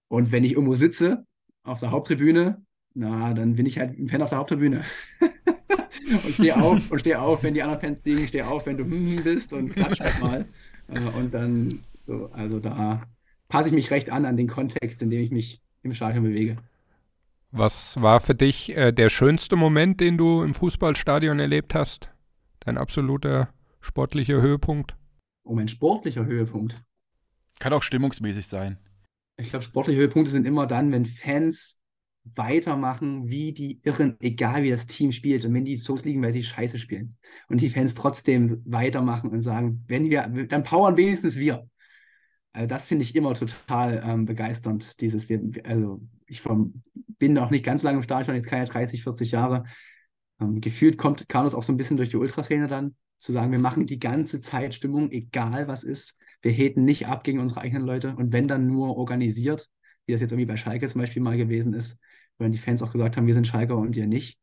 Und wenn ich irgendwo sitze, auf der Haupttribüne, na, dann bin ich halt ein Fan auf der Haupttribüne. und stehe auf und stehe auf, wenn die anderen Fans singen, stehe auf, wenn du hm bist und klatsch halt mal. Äh, und dann so, also da passe ich mich recht an an den Kontext, in dem ich mich im Stadion bewege. Was war für dich äh, der schönste Moment, den du im Fußballstadion erlebt hast? Dein absoluter sportlicher Höhepunkt? Oh, mein sportlicher Höhepunkt. Kann auch stimmungsmäßig sein. Ich glaube, sportliche Höhepunkte sind immer dann, wenn Fans weitermachen wie die Irren, egal wie das Team spielt. Und wenn die so liegen, weil sie scheiße spielen. Und die Fans trotzdem weitermachen und sagen, wenn wir, dann powern wenigstens wir. Also das finde ich immer total ähm, begeisternd, dieses, wir, also ich vom, bin auch nicht ganz lange im Stadion, jetzt keine 30, 40 Jahre. Ähm, gefühlt kommt, kam das auch so ein bisschen durch die Ultraszene dann zu sagen, wir machen die ganze Zeit Stimmung, egal was ist. Wir heten nicht ab gegen unsere eigenen Leute und wenn dann nur organisiert, wie das jetzt irgendwie bei Schalke zum Beispiel mal gewesen ist, wo dann die Fans auch gesagt haben, wir sind Schalker und ihr nicht.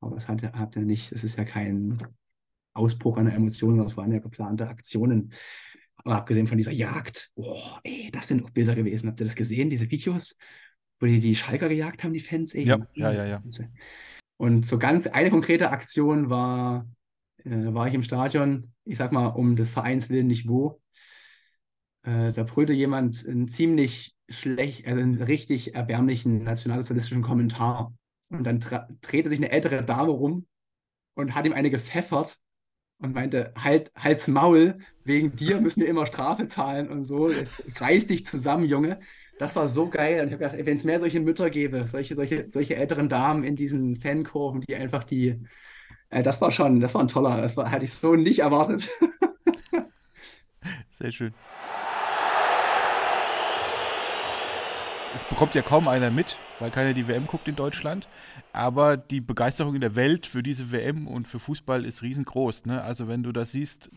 Aber das hat, habt ihr nicht. Das ist ja kein Ausbruch einer Emotion, das waren ja geplante Aktionen. Aber abgesehen von dieser Jagd, oh, ey, das sind auch Bilder gewesen. Habt ihr das gesehen, diese Videos, wo die die Schalker gejagt haben, die Fans? Ey, Ja, ey, ja, ja, ja. Und so ganz eine konkrete Aktion war, äh, da war ich im Stadion, ich sag mal, um des Vereins willen nicht wo. Äh, da brüllte jemand einen ziemlich schlecht, also einen richtig erbärmlichen nationalsozialistischen Kommentar. Und dann drehte sich eine ältere Dame rum und hat ihm eine gepfeffert und meinte, halt, halt's Maul, wegen dir müssen wir immer Strafe zahlen und so. Jetzt reiß dich zusammen, Junge. Das war so geil. Und ich habe gedacht, wenn es mehr solche Mütter gäbe, solche, solche, solche älteren Damen in diesen Fankurven, die einfach die, äh, das war schon, das war ein toller, das war, hatte ich so nicht erwartet. Sehr schön. Es bekommt ja kaum einer mit, weil keiner die WM guckt in Deutschland. Aber die Begeisterung in der Welt für diese WM und für Fußball ist riesengroß. Ne? Also wenn du das siehst,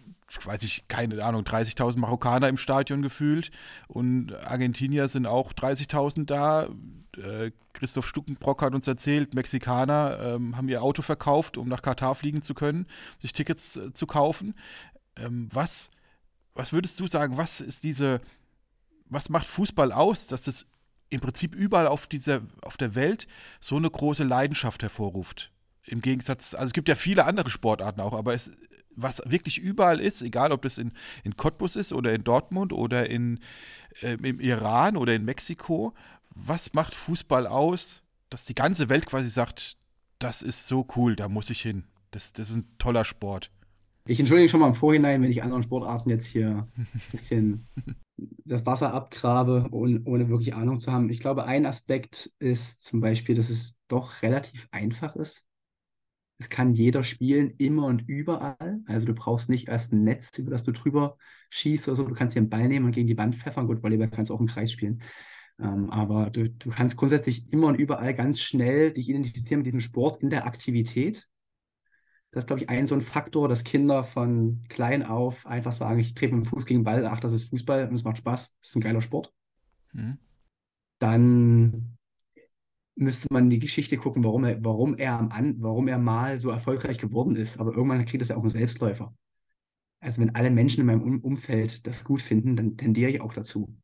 weiß ich, keine Ahnung, 30.000 Marokkaner im Stadion gefühlt und Argentinier sind auch 30.000 da. Äh, Christoph Stuckenbrock hat uns erzählt, Mexikaner ähm, haben ihr Auto verkauft, um nach Katar fliegen zu können, sich Tickets äh, zu kaufen. Ähm, was, was würdest du sagen, was ist diese, was macht Fußball aus, dass es im Prinzip überall auf dieser, auf der Welt so eine große Leidenschaft hervorruft? Im Gegensatz, also es gibt ja viele andere Sportarten auch, aber es, was wirklich überall ist, egal ob das in, in Cottbus ist oder in Dortmund oder in, äh, im Iran oder in Mexiko, was macht Fußball aus, dass die ganze Welt quasi sagt, das ist so cool, da muss ich hin. Das, das ist ein toller Sport. Ich entschuldige schon mal im Vorhinein, wenn ich anderen Sportarten jetzt hier ein bisschen das Wasser abgrabe, ohne, ohne wirklich Ahnung zu haben. Ich glaube, ein Aspekt ist zum Beispiel, dass es doch relativ einfach ist. Es kann jeder spielen, immer und überall. Also du brauchst nicht erst ein Netz, über das du drüber schießt oder so. Du kannst dir einen Ball nehmen und gegen die Wand pfeffern. Gut, Volleyball kannst du auch im Kreis spielen. Ähm, aber du, du kannst grundsätzlich immer und überall ganz schnell dich identifizieren mit diesem Sport in der Aktivität. Das ist, glaube ich, ein so ein Faktor, dass Kinder von klein auf einfach sagen, ich trete mit dem Fuß gegen den Ball, ach, das ist Fußball und es macht Spaß, das ist ein geiler Sport. Mhm. Dann müsste man die Geschichte gucken, warum er, warum er am An, warum er mal so erfolgreich geworden ist. Aber irgendwann kriegt das ja auch einen Selbstläufer. Also wenn alle Menschen in meinem um Umfeld das gut finden, dann tendiere ich auch dazu,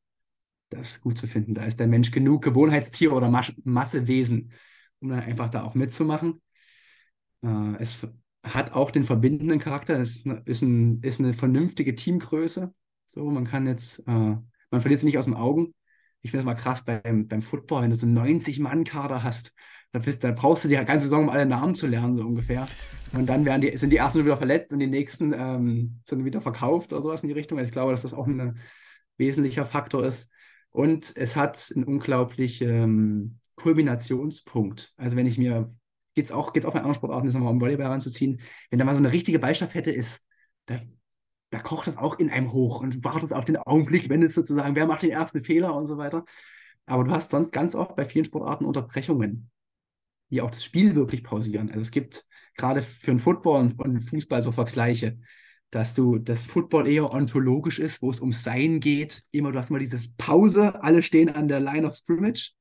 das gut zu finden. Da ist der Mensch genug Gewohnheitstier oder Mas Massewesen, um dann einfach da auch mitzumachen. Äh, es hat auch den verbindenden Charakter. Ist eine, ist, ein, ist eine vernünftige Teamgröße. So, man kann jetzt, äh, man verliert es nicht aus den Augen. Ich finde es mal krass beim, beim Football, wenn du so einen 90-Mann-Kader hast, da, bist, da brauchst du die ganze Saison, um alle Namen zu lernen, so ungefähr. Und dann werden die, sind die ersten wieder verletzt und die nächsten ähm, sind wieder verkauft oder sowas in die Richtung. Also ich glaube, dass das auch ein wesentlicher Faktor ist. Und es hat einen unglaublichen ähm, Kulminationspunkt. Also wenn ich mir, geht es auch, geht's auch bei anderen Sportarten, das nochmal um Volleyball ranzuziehen, wenn da mal so eine richtige Ballstaffette ist, da, da kocht das auch in einem hoch und wartet auf den Augenblick, wenn es sozusagen, wer macht den ersten Fehler und so weiter. Aber du hast sonst ganz oft bei vielen Sportarten Unterbrechungen, die auch das Spiel wirklich pausieren. Also es gibt gerade für den Football und, und Fußball so Vergleiche, dass du das Football eher ontologisch ist, wo es um Sein geht. Immer, du hast immer dieses Pause, alle stehen an der Line of Scrimmage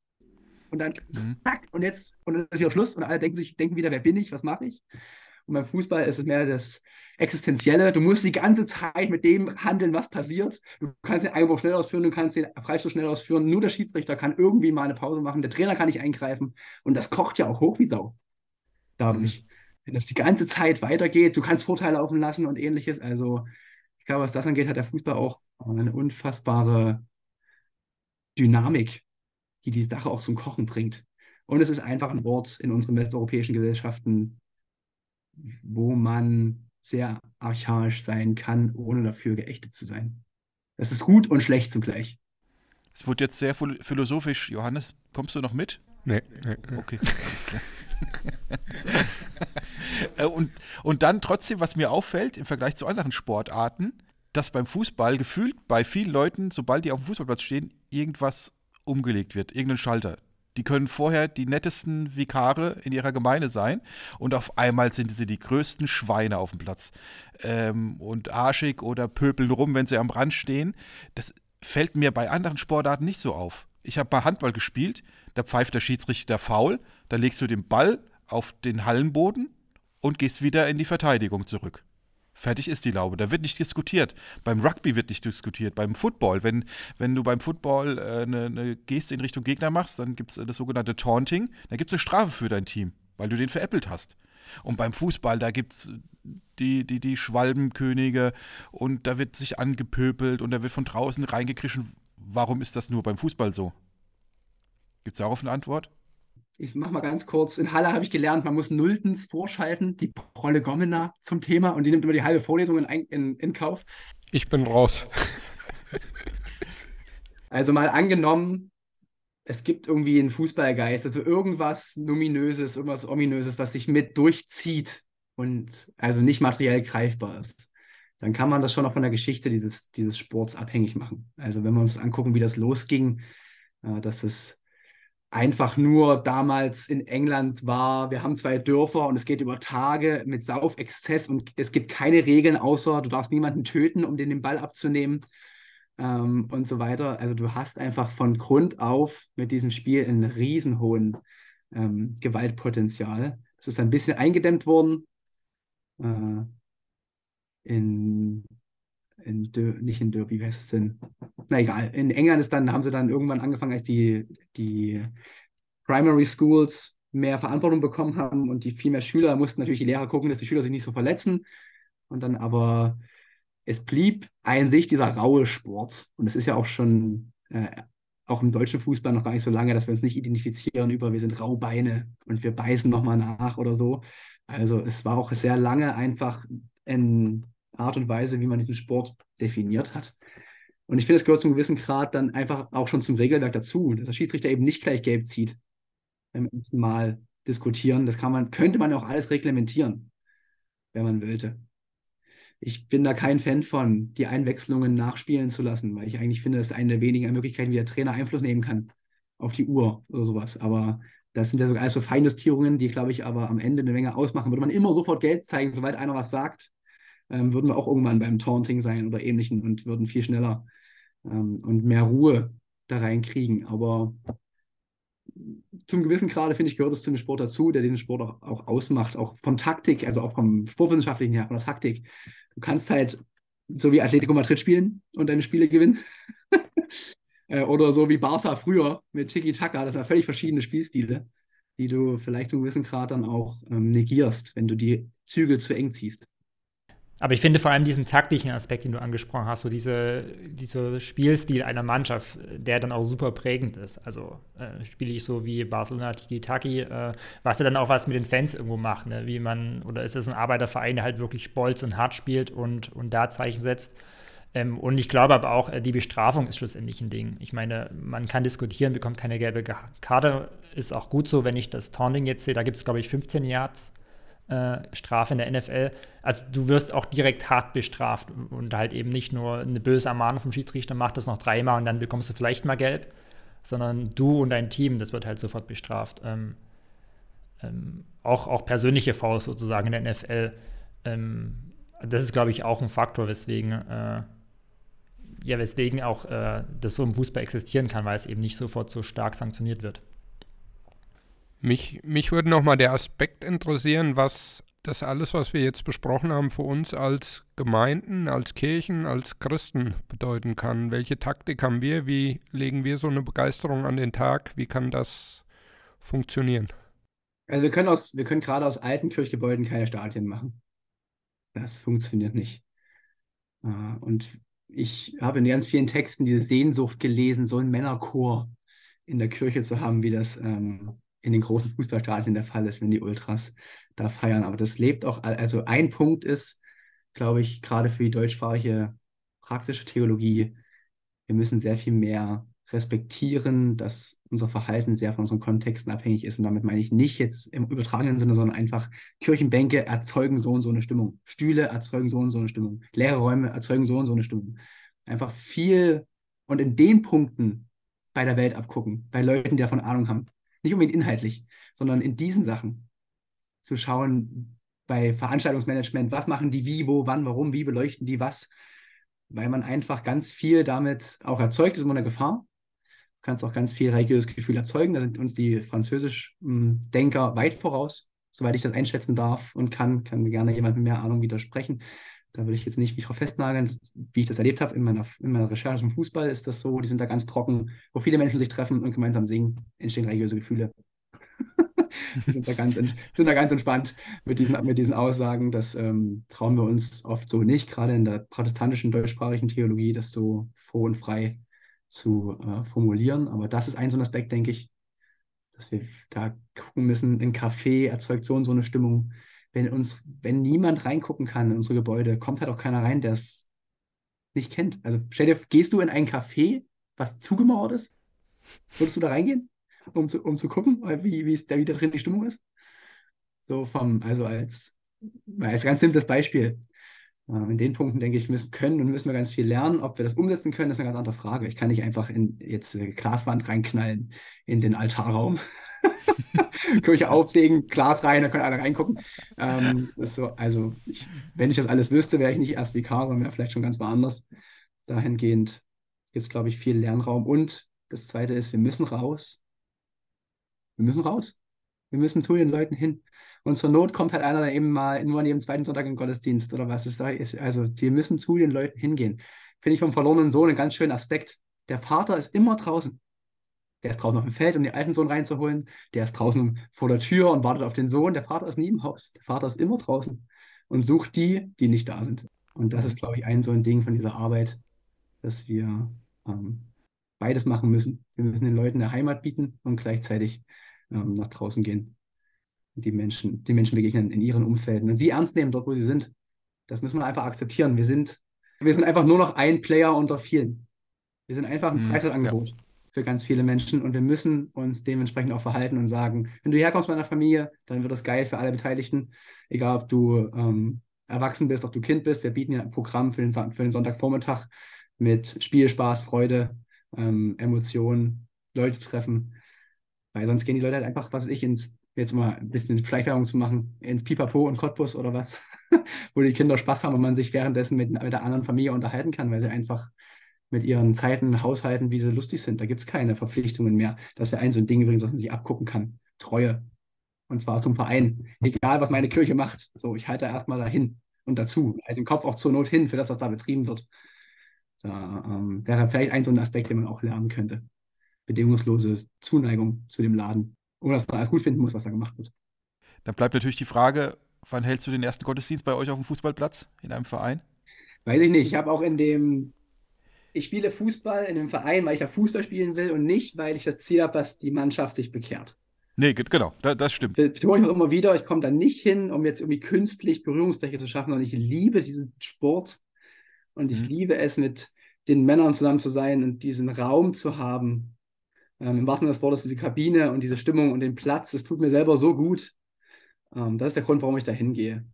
und dann Mhm. zack, und jetzt und dann ist wieder Schluss und alle denken sich, denken wieder, wer bin ich, was mache ich? Und beim Fußball ist es mehr das Existenzielle. Du musst die ganze Zeit mit dem handeln, was passiert. Du kannst den Einwurf schnell ausführen, du kannst den Freistoß schnell ausführen. Nur der Schiedsrichter kann irgendwie mal eine Pause machen. Der Trainer kann nicht eingreifen. Und das kocht ja auch hoch wie Sau. Dadurch. Wenn das die ganze Zeit weitergeht, du kannst Vorteile laufen lassen und ähnliches. Also, ich glaube, was das angeht, hat der Fußball auch eine unfassbare Dynamik, die die Sache auch zum Kochen bringt. Und es ist einfach ein Ort in unseren westeuropäischen Gesellschaften, wo man sehr archaisch sein kann, ohne dafür geächtet zu sein. Das ist gut und schlecht zugleich. Es wird jetzt sehr phil- philosophisch. Johannes, kommst du noch mit? Nee, nee, nee. Okay, alles klar. Äh, und, und dann trotzdem, was mir auffällt im Vergleich zu anderen Sportarten, dass beim Fußball gefühlt bei vielen Leuten, sobald die auf dem Fußballplatz stehen, irgendwas umgelegt wird, irgendein Schalter. Die können vorher die nettesten Vikare in ihrer Gemeinde sein und auf einmal sind sie die größten Schweine auf dem Platz. Ähm, und arschig oder pöpeln rum, wenn sie am Rand stehen. Das fällt mir bei anderen Sportarten nicht so auf. Ich habe mal Handball gespielt, da pfeift der Schiedsrichter faul, da legst du den Ball auf den Hallenboden und gehst wieder in die Verteidigung zurück. Fertig ist die Laube. Da wird nicht diskutiert. Beim Rugby wird nicht diskutiert. Beim Football, wenn, wenn du beim Football äh, eine, eine Geste in Richtung Gegner machst, dann gibt es das sogenannte Taunting. Da gibt es eine Strafe für dein Team, weil du den veräppelt hast. Und beim Fußball, da gibt es die, die, die Schwalbenkönige und da wird sich angepöpelt und da wird von draußen reingekrischen. Warum ist das nur beim Fußball so? Gibt es darauf eine Antwort? Ich mache mal ganz kurz, in Halle habe ich gelernt, man muss Nulltens vorschalten, die Prolle Gomena zum Thema und die nimmt immer die halbe Vorlesung in, in, in Kauf. Ich bin raus. also mal angenommen, es gibt irgendwie einen Fußballgeist, also irgendwas Numinöses, irgendwas Ominöses, was sich mit durchzieht und also nicht materiell greifbar ist. Dann kann man das schon auch von der Geschichte dieses, dieses Sports abhängig machen. Also wenn wir uns angucken, wie das losging, äh, dass es einfach nur damals in England war, wir haben zwei Dörfer und es geht über Tage mit Saufexzess und es gibt keine Regeln, außer du darfst niemanden töten, um den den Ball abzunehmen ähm, und so weiter. Also du hast einfach von Grund auf mit diesem Spiel einen riesenhohen ähm, Gewaltpotenzial. Das ist ein bisschen eingedämmt worden. Äh, in in Dö, nicht in Derby, wie heißt es denn? Na egal. In England ist dann, haben sie dann irgendwann angefangen, als die, die Primary Schools mehr Verantwortung bekommen haben und die viel mehr Schüler, mussten natürlich die Lehrer gucken, dass die Schüler sich nicht so verletzen. Und dann aber, es blieb ein sich dieser raue Sport. Und es ist ja auch schon, äh, auch im deutschen Fußball noch gar nicht so lange, dass wir uns nicht identifizieren über, wir sind Raubeine und wir beißen nochmal nach oder so. Also es war auch sehr lange einfach ein Art und Weise, wie man diesen Sport definiert hat. Und ich finde, es gehört zum gewissen Grad dann einfach auch schon zum Regelwerk dazu, dass der Schiedsrichter eben nicht gleich gelb zieht beim ersten Mal diskutieren. Das kann man, könnte man auch alles reglementieren, wenn man wollte. Ich bin da kein Fan von, die Einwechslungen nachspielen zu lassen, weil ich eigentlich finde, das ist eine der wenigen Möglichkeiten, wie der Trainer Einfluss nehmen kann auf die Uhr oder sowas. Aber das sind ja sogar alles so Feinjustierungen, die, glaube ich, aber am Ende eine Menge ausmachen. Würde man immer sofort Geld zeigen, sobald einer was sagt, ähm, würden wir auch irgendwann beim Taunting sein oder ähnlichen und würden viel schneller ähm, und mehr Ruhe da reinkriegen. Aber zum gewissen Grade, finde ich, gehört es zu dem Sport dazu, der diesen Sport auch, auch ausmacht, auch von Taktik, also auch vom Sportwissenschaftlichen her, von der Taktik. Du kannst halt so wie Atletico Madrid spielen und deine Spiele gewinnen. Äh, oder so wie Barca früher mit Tiki-Taka. Das sind völlig verschiedene Spielstile, die du vielleicht zum gewissen Grad dann auch ähm, negierst, wenn du die Zügel zu eng ziehst. Aber ich finde vor allem diesen taktischen Aspekt, den du angesprochen hast, so diese, dieser Spielstil einer Mannschaft, der dann auch super prägend ist. Also äh, spiele ich so wie Barcelona Tiki-Taki, äh, was ja dann auch was mit den Fans irgendwo macht, ne? wie man, oder ist es ein Arbeiterverein, der halt wirklich bolz und hart spielt und, und da Zeichen setzt. Ähm, und ich glaube aber auch, äh, die Bestrafung ist schlussendlich ein Ding. Ich meine, man kann diskutieren, bekommt keine gelbe Karte, ist auch gut so, wenn ich das Taunting jetzt sehe, da gibt es, glaube ich, 15 Yards äh, Strafe in der NFL. Also du wirst auch direkt hart bestraft und halt eben nicht nur eine böse Ermahnung vom Schiedsrichter, mach das noch dreimal und dann bekommst du vielleicht mal gelb, sondern du und dein Team, das wird halt sofort bestraft. Ähm, ähm, auch, auch persönliche Fouls sozusagen in der NFL. Ähm, das ist, glaube ich, auch ein Faktor, weswegen, äh, ja, weswegen auch äh, das so im Fußball existieren kann, weil es eben nicht sofort so stark sanktioniert wird. Mich, mich würde nochmal der Aspekt interessieren, was das alles, was wir jetzt besprochen haben, für uns als Gemeinden, als Kirchen, als Christen bedeuten kann. Welche Taktik haben wir? Wie legen wir so eine Begeisterung an den Tag? Wie kann das funktionieren? Also wir können, aus, wir können gerade aus alten Kirchgebäuden keine Stadien machen. Das funktioniert nicht. Äh, und ich habe in ganz vielen Texten diese Sehnsucht gelesen, so einen Männerchor in der Kirche zu haben, wie das ähm, in den großen Fußballstadien der Fall ist, wenn die Ultras da feiern. Aber das lebt auch, also ein Punkt ist, glaube ich, gerade für die deutschsprachige praktische Theologie, wir müssen sehr viel mehr respektieren, dass unser Verhalten sehr von unseren Kontexten abhängig ist. Und damit meine ich nicht jetzt im übertragenen Sinne, sondern einfach Kirchenbänke erzeugen so und so eine Stimmung. Stühle erzeugen so und so eine Stimmung. Leere Räume erzeugen so und so eine Stimmung. Einfach viel und in den Punkten bei der Welt abgucken, bei Leuten, die davon Ahnung haben Nicht unbedingt inhaltlich, sondern in diesen Sachen zu schauen, bei Veranstaltungsmanagement, was machen die wie, wo, wann, warum, wie beleuchten die was, weil man einfach ganz viel damit auch erzeugt, ist immer eine Gefahr. Du kannst auch ganz viel religiöses Gefühl erzeugen. Da sind uns die Französisch-Denker weit voraus, soweit ich das einschätzen darf und kann, kann mir gerne jemand mit mehr Ahnung widersprechen. Da will ich jetzt nicht mich drauf festnageln, wie ich das erlebt habe. In meiner, in meiner Recherche im Fußball ist das so, die sind da ganz trocken, wo viele Menschen sich treffen und gemeinsam singen, entstehen religiöse Gefühle. sind, da ganz, sind da ganz entspannt mit diesen, mit diesen Aussagen. Das ähm, trauen wir uns oft so nicht, gerade in der protestantischen deutschsprachigen Theologie, das so froh und frei zu äh, formulieren. Aber das ist ein so ein Aspekt, denke ich, dass wir da gucken müssen. Ein Café erzeugt so und so eine Stimmung wenn uns, wenn niemand reingucken kann in unsere Gebäude, kommt halt auch keiner rein, der es nicht kennt. Also stell dir, gehst du in ein Café, was zugemauert ist? Würdest du da reingehen, um zu, um zu gucken, wie, wie, wie da drin die Stimmung ist? So vom, also als, als ganz simples Beispiel. In den Punkten, denke ich, müssen können und müssen wir ganz viel lernen. Ob wir das umsetzen können, ist eine ganz andere Frage. Ich kann nicht einfach in jetzt eine Glaswand reinknallen in den Altarraum. Kirche aufsägen, Glas rein, da können alle reingucken. Ähm, so, also, ich, wenn ich das alles wüsste, wäre ich nicht erst Vikar, sondern wäre vielleicht schon ganz woanders. Dahingehend gibt es, glaube ich, viel Lernraum. Und das Zweite ist, wir müssen raus. Wir müssen raus. Wir müssen zu den Leuten hin. Und zur Not kommt halt einer dann eben mal nur an jedem zweiten Sonntag in den Gottesdienst oder was. Also wir müssen zu den Leuten hingehen. Finde ich vom verlorenen Sohn einen ganz schönen Aspekt. Der Vater ist immer draußen. Der ist draußen auf dem Feld, um den alten Sohn reinzuholen. Der ist draußen vor der Tür und wartet auf den Sohn. Der Vater ist nie im Haus. Der Vater ist immer draußen und sucht die, die nicht da sind. Und das ist, glaube ich, ein so ein Ding von dieser Arbeit, dass wir ähm, beides machen müssen. Wir müssen den Leuten eine Heimat bieten und gleichzeitig ähm, nach draußen gehen und die Menschen, die Menschen begegnen in ihren Umfelden und sie ernst nehmen dort, wo sie sind. Das müssen wir einfach akzeptieren. Wir sind, wir sind einfach nur noch ein Player unter vielen. Wir sind einfach ein mhm, Freizeitangebot. Ja für ganz viele Menschen und wir müssen uns dementsprechend auch verhalten und sagen, wenn du herkommst bei einer Familie, dann wird das geil für alle Beteiligten, egal ob du ähm, erwachsen bist, ob du Kind bist. Wir bieten ja ein Programm für den, für den Sonntagvormittag mit Spiel, Spaß, Freude, ähm, Emotionen, Leute treffen, weil sonst gehen die Leute halt einfach, was ich, ins, jetzt mal ein bisschen Fleischwerbung zu machen, ins Pipapo und Cottbus oder was, wo die Kinder Spaß haben und man sich währenddessen mit, mit der anderen Familie unterhalten kann, weil sie einfach mit ihren Zeiten haushalten, wie sie lustig sind. Da gibt es keine Verpflichtungen mehr. Das wäre ein so ein Ding übrigens, was man sich abgucken kann. Treue. Und zwar zum Verein. Egal, was meine Kirche macht. So, ich halte erstmal dahin und dazu. Halte den Kopf auch zur Not hin für das, was da betrieben wird. Da ähm, wäre vielleicht ein so ein Aspekt, den man auch lernen könnte. Bedingungslose Zuneigung zu dem Laden. Ohne dass man alles gut finden muss, was da gemacht wird. Dann bleibt natürlich die Frage, wann hältst du den ersten Gottesdienst bei euch auf dem Fußballplatz in einem Verein? Weiß ich nicht. Ich habe auch in dem ich spiele Fußball in einem Verein, weil ich da Fußball spielen will und nicht, weil ich das Ziel habe, dass die Mannschaft sich bekehrt. Nee, genau, das, das stimmt. Das ich immer wieder, ich komme da nicht hin, um jetzt irgendwie künstlich Berührungsfläche zu schaffen. Und ich liebe diesen Sport und ich mhm. liebe es, mit den Männern zusammen zu sein und diesen Raum zu haben. Ähm, Im wahrsten Sinne des Wortes, diese Kabine und diese Stimmung und den Platz, das tut mir selber so gut. Ähm, das ist der Grund, warum ich da hingehe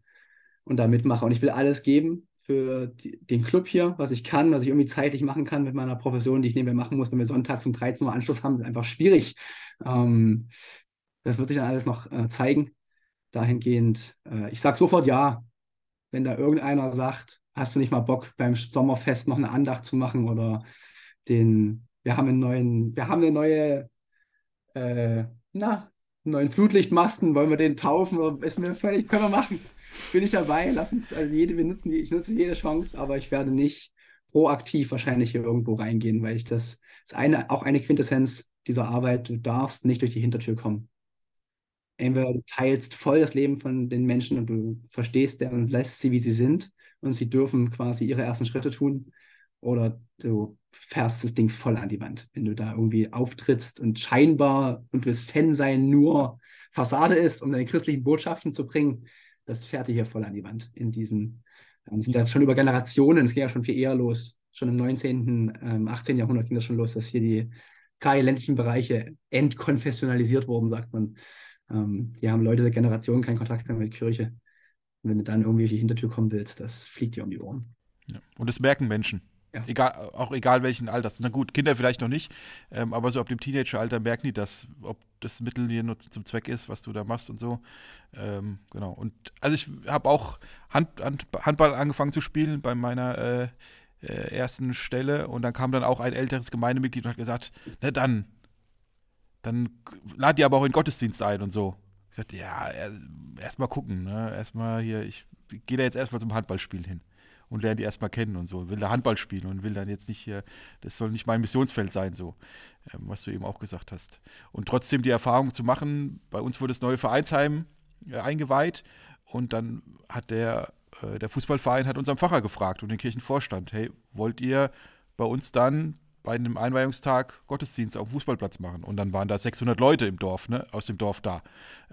und da mitmache. Und ich will alles geben für die, den Club hier, was ich kann, was ich irgendwie zeitlich machen kann mit meiner Profession, die ich nebenbei machen muss, wenn wir sonntags um 13 Uhr Anschluss haben, ist einfach schwierig. Ähm, das wird sich dann alles noch äh, zeigen. Dahingehend, äh, ich sage sofort ja, wenn da irgendeiner sagt, hast du nicht mal Bock beim Sommerfest noch eine Andacht zu machen oder den, wir haben einen neuen, wir haben eine neue, äh, na, einen neuen Flutlichtmasten, wollen wir den taufen? Ist mir völlig, können wir machen bin ich dabei. Lass uns also jede, wir nutzen, ich nutze jede Chance, aber ich werde nicht proaktiv wahrscheinlich hier irgendwo reingehen, weil ich das, ist eine, auch eine Quintessenz dieser Arbeit, du darfst nicht durch die Hintertür kommen. Entweder du teilst voll das Leben von den Menschen und du verstehst deren und lässt sie, wie sie sind und sie dürfen quasi ihre ersten Schritte tun oder du fährst das Ding voll an die Wand, wenn du da irgendwie auftrittst und scheinbar und willst Fan sein, nur Fassade ist, um deine christlichen Botschaften zu bringen, das fährt hier voll an die Wand in diesen, ähm, das ja schon über Generationen, es ging ja schon viel eher los. Schon im 19., ähm, 18. Jahrhundert ging das schon los, dass hier die gerade ländlichen Bereiche entkonfessionalisiert wurden, sagt man. Ähm, hier haben Leute seit Generationen keinen Kontakt mehr mit Kirche. Und wenn du dann irgendwie auf die Hintertür kommen willst, das fliegt dir um die Ohren. Ja. Und das merken Menschen. Ja. Egal, auch egal welchen Alters. Na gut, Kinder vielleicht noch nicht, ähm, aber so ab dem Teenageralter merken die das, ob das Mittel hier nur zum Zweck ist, was du da machst und so. Ähm, genau. Und also ich habe auch Hand, Hand, Handball angefangen zu spielen bei meiner äh, äh, ersten Stelle und dann kam dann auch ein älteres Gemeindemitglied und hat gesagt, na dann, dann lad die aber auch in den Gottesdienst ein und so. Ich sagte, ja, erstmal gucken, ne? Erstmal hier, ich gehe da jetzt erstmal zum Handballspielen hin und lerne die erstmal kennen und so. Will da Handball spielen und will dann jetzt nicht hier, das soll nicht mein Missionsfeld sein, so, ähm, was du eben auch gesagt hast. Und trotzdem die Erfahrung zu machen, bei uns wurde das neue Vereinsheim äh, eingeweiht und dann hat der, äh, der Fußballverein hat unseren Pfarrer gefragt und den Kirchenvorstand, hey, wollt ihr bei uns dann bei einem Einweihungstag Gottesdienst auf dem Fußballplatz machen. Und dann waren da 600 Leute im Dorf, ne, aus dem Dorf da.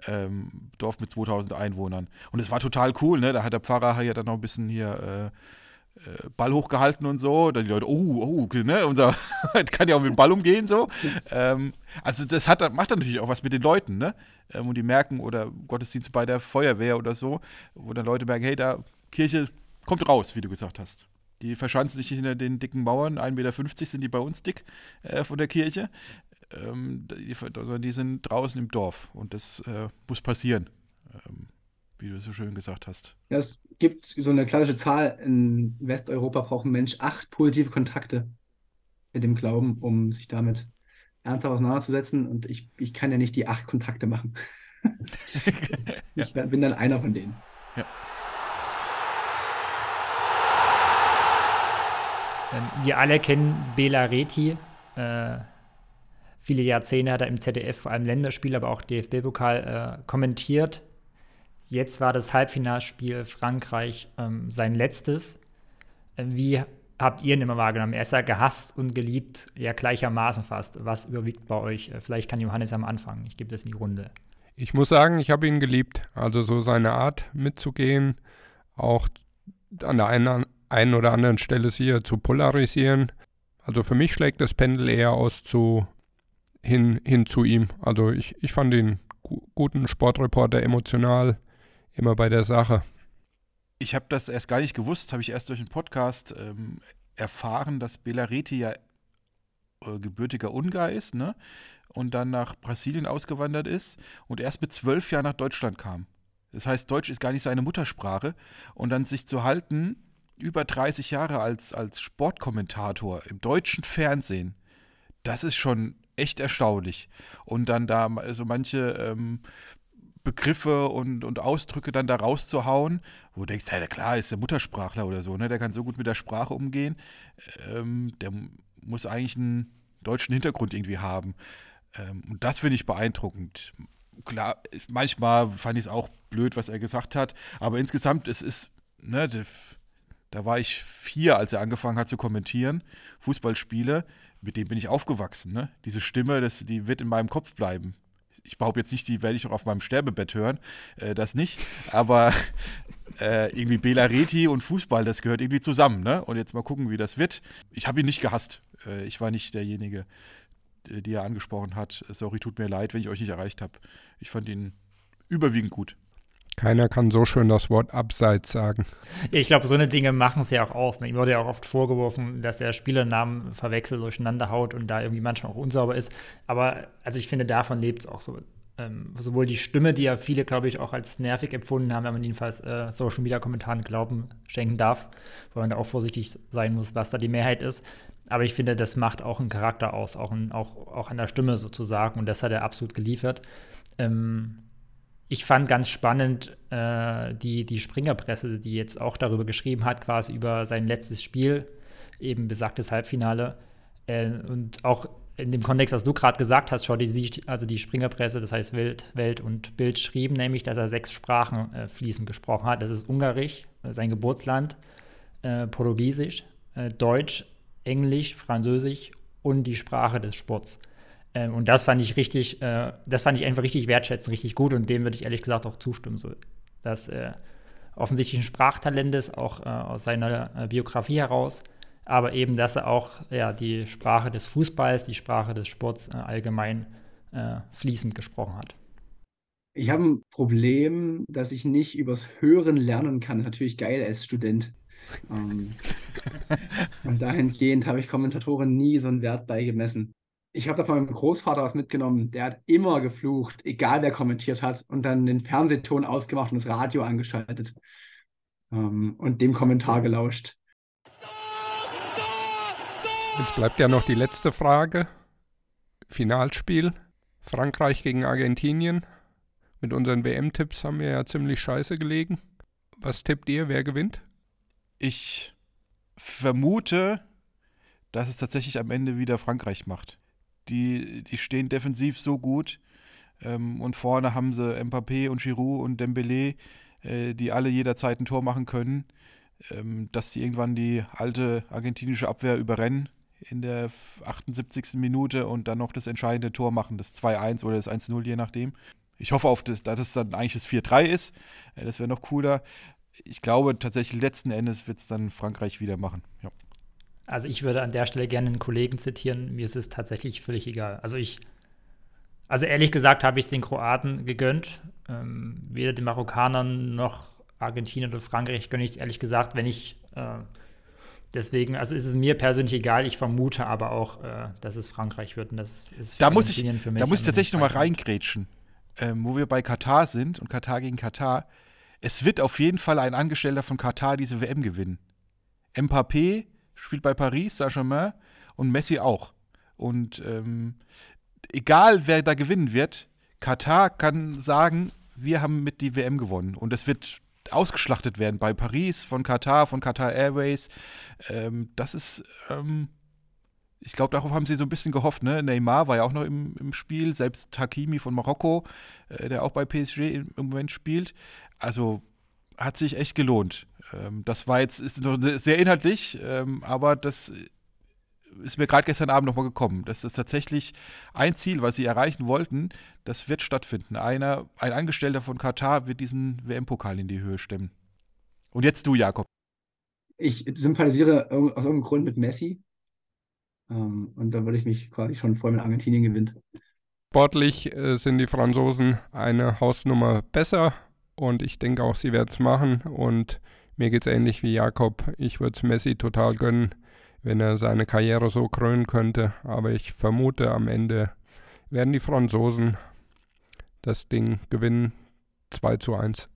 Ähm, Dorf mit 2000 Einwohnern. Und es war total cool, ne? Da hat der Pfarrer ja dann noch ein bisschen hier äh, äh, Ball hochgehalten und so. Dann die Leute, oh, oh, ne? Unser kann ja auch mit dem Ball umgehen, so. Ähm, also das hat, macht dann natürlich auch was mit den Leuten, ne? Ähm, und die merken, oder Gottesdienst bei der Feuerwehr oder so, wo dann Leute merken, hey, da Kirche kommt raus, wie du gesagt hast. Die verschanzen sich hinter den dicken Mauern. 1,50 Meter sind die bei uns dick äh, von der Kirche. Ähm, die, also die, sind draußen im Dorf und das äh, muss passieren, ähm, wie du so schön gesagt hast. Ja, es gibt so eine klassische Zahl. In Westeuropa braucht ein Mensch acht positive Kontakte mit dem Glauben, um sich damit ernsthaft auseinanderzusetzen. Und ich, ich kann ja nicht die acht Kontakte machen. ich bin dann einer von denen. Ja. Wir alle kennen Bela Reti. Äh, viele Jahrzehnte hat er im ZDF vor allem Länderspiel, aber auch DFB-Pokal äh, kommentiert. Jetzt war das Halbfinalspiel Frankreich ähm, sein letztes. Äh, wie habt ihr ihn immer wahrgenommen? Er ist ja gehasst und geliebt, ja gleichermaßen fast. Was überwiegt bei euch? Äh, vielleicht kann Johannes am Anfang. Ich gebe das in die Runde. Ich muss sagen, ich habe ihn geliebt. Also so seine Art mitzugehen, auch an der einen einen oder anderen Stelle hier zu polarisieren. Also für mich schlägt das Pendel eher aus zu hin, hin zu ihm. Also ich, ich fand ihn gu guten Sportreporter, emotional, immer bei der Sache. Ich habe das erst gar nicht gewusst, habe ich erst durch einen Podcast ähm, erfahren, dass Belareti ja äh, gebürtiger Ungar ist, ne? Und dann nach Brasilien ausgewandert ist und erst mit zwölf Jahren nach Deutschland kam. Das heißt, Deutsch ist gar nicht seine Muttersprache. Und dann sich zu halten, über 30 Jahre als, als Sportkommentator im deutschen Fernsehen, das ist schon echt erstaunlich. Und dann da so also manche ähm, Begriffe und, und Ausdrücke dann da rauszuhauen, wo du denkst, ja klar, ist der Muttersprachler oder so, ne? Der kann so gut mit der Sprache umgehen. Ähm, der muss eigentlich einen deutschen Hintergrund irgendwie haben. Ähm, und das finde ich beeindruckend. Klar, manchmal fand ich es auch blöd, was er gesagt hat, aber insgesamt, es ist, ne, da war ich vier, als er angefangen hat zu kommentieren, Fußballspiele. Mit dem bin ich aufgewachsen. Ne? Diese Stimme, das, die wird in meinem Kopf bleiben. Ich behaupte jetzt nicht, die werde ich auch auf meinem Sterbebett hören. Äh, das nicht. Aber äh, irgendwie Bela Reti und Fußball, das gehört irgendwie zusammen. Ne? Und jetzt mal gucken, wie das wird. Ich habe ihn nicht gehasst. Äh, ich war nicht derjenige, die er angesprochen hat. Sorry, tut mir leid, wenn ich euch nicht erreicht habe. Ich fand ihn überwiegend gut. Keiner kann so schön das Wort Abseits sagen. Ich glaube, so eine Dinge machen es ja auch aus. Ne? Ihm wurde ja auch oft vorgeworfen, dass er Spielernamen verwechselt, durcheinander haut und da irgendwie manchmal auch unsauber ist. Aber also ich finde, davon lebt es auch so. Ähm, sowohl die Stimme, die ja viele, glaube ich, auch als nervig empfunden haben, wenn man jedenfalls äh, Social Media Kommentaren Glauben schenken darf, weil man da auch vorsichtig sein muss, was da die Mehrheit ist. Aber ich finde, das macht auch einen Charakter aus, auch, ein, auch, auch an der Stimme sozusagen. Und das hat er absolut geliefert. Ähm, ich fand ganz spannend äh, die, die Springerpresse, die jetzt auch darüber geschrieben hat, quasi über sein letztes Spiel, eben besagtes Halbfinale. Äh, und auch in dem Kontext, was du gerade gesagt hast, schau, die, also die Springerpresse, das heißt Welt, Welt und Bild, schrieben nämlich, dass er sechs Sprachen äh, fließend gesprochen hat. Das ist Ungarisch, sein Geburtsland, äh, Portugiesisch, äh, Deutsch, Englisch, Französisch und die Sprache des Sports. Ähm, und das fand ich richtig, äh, das fand ich einfach richtig wertschätzend, richtig gut und dem würde ich ehrlich gesagt auch zustimmen. So, dass äh, offensichtlich ein Sprachtalent ist, auch äh, aus seiner äh, Biografie heraus, aber eben, dass er auch ja, die Sprache des Fußballs, die Sprache des Sports äh, allgemein äh, fließend gesprochen hat. Ich habe ein Problem, dass ich nicht übers Hören lernen kann. Natürlich geil als Student. Ähm, und dahingehend habe ich Kommentatoren nie so einen Wert beigemessen. Ich habe da von meinem Großvater was mitgenommen, der hat immer geflucht, egal wer kommentiert hat, und dann den Fernsehton ausgemacht und das Radio angeschaltet ähm, und dem Kommentar gelauscht. Jetzt bleibt ja noch die letzte Frage. Finalspiel. Frankreich gegen Argentinien. Mit unseren WM-Tipps haben wir ja ziemlich scheiße gelegen. Was tippt ihr? Wer gewinnt? Ich vermute, dass es tatsächlich am Ende wieder Frankreich macht. Die, die stehen defensiv so gut ähm, und vorne haben sie Mbappé und Giroud und Dembélé, äh, die alle jederzeit ein Tor machen können, ähm, dass sie irgendwann die alte argentinische Abwehr überrennen in der 78. Minute und dann noch das entscheidende Tor machen, das 2-1 oder das 1-0, je nachdem. Ich hoffe auf das, dass es dann eigentlich das 4-3 ist. Äh, das wäre noch cooler ich glaube tatsächlich letzten Endes wird es dann Frankreich wieder machen. Ja. Also ich würde an der Stelle gerne einen Kollegen zitieren, mir ist es tatsächlich völlig egal. Also ich, also ehrlich gesagt habe ich es den Kroaten gegönnt. Ähm, weder den Marokkanern noch Argentinien oder Frankreich gönne ich es ehrlich gesagt, wenn ich äh, deswegen, also ist es mir persönlich egal, ich vermute aber auch, äh, dass es Frankreich wird und das ist da muss ich, für mich Da muss ich tatsächlich nochmal reingrätschen, ähm, wo wir bei Katar sind und Katar gegen Katar es wird auf jeden Fall ein Angestellter von Katar diese WM gewinnen. Mbappé spielt bei Paris Saint-Germain und Messi auch. Und ähm, egal wer da gewinnen wird, Katar kann sagen, wir haben mit die WM gewonnen. Und es wird ausgeschlachtet werden bei Paris, von Katar, von Qatar Airways. Ähm, das ist, ähm, ich glaube, darauf haben sie so ein bisschen gehofft. Ne? Neymar war ja auch noch im, im Spiel, selbst Hakimi von Marokko, äh, der auch bei PSG im Moment spielt also hat sich echt gelohnt. Ähm, das war jetzt ist noch sehr inhaltlich, ähm, aber das ist mir gerade gestern Abend nochmal gekommen. Das ist tatsächlich ein Ziel, was sie erreichen wollten. Das wird stattfinden. Einer, ein Angestellter von Katar wird diesen WM-Pokal in die Höhe stemmen. Und jetzt du, Jakob. Ich sympathisiere aus irgendeinem Grund mit Messi. Ähm, und da würde ich mich quasi schon freuen, wenn Argentinien gewinnt. Sportlich äh, sind die Franzosen eine Hausnummer besser und ich denke auch, sie werden es machen. Und mir geht es ähnlich wie Jakob. Ich würde es Messi total gönnen, wenn er seine Karriere so krönen könnte. Aber ich vermute, am Ende werden die Franzosen das Ding gewinnen. 2 zu 1.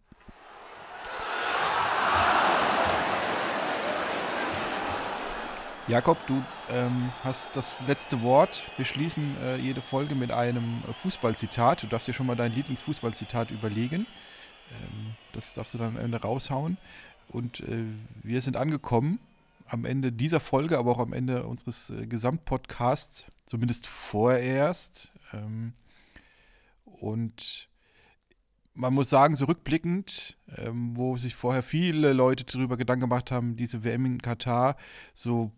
Jakob, du ähm, hast das letzte Wort. Wir schließen äh, jede Folge mit einem äh, Fußballzitat. Du darfst dir schon mal dein Lieblingsfußballzitat überlegen. Ähm, das darfst du dann am Ende raushauen. Und äh, wir sind angekommen am Ende dieser Folge, aber auch am Ende unseres äh, Gesamtpodcasts, zumindest vorerst. Ähm, und man muss sagen, so rückblickend, ähm, wo sich vorher viele Leute darüber Gedanken gemacht haben, diese WM in Katar, so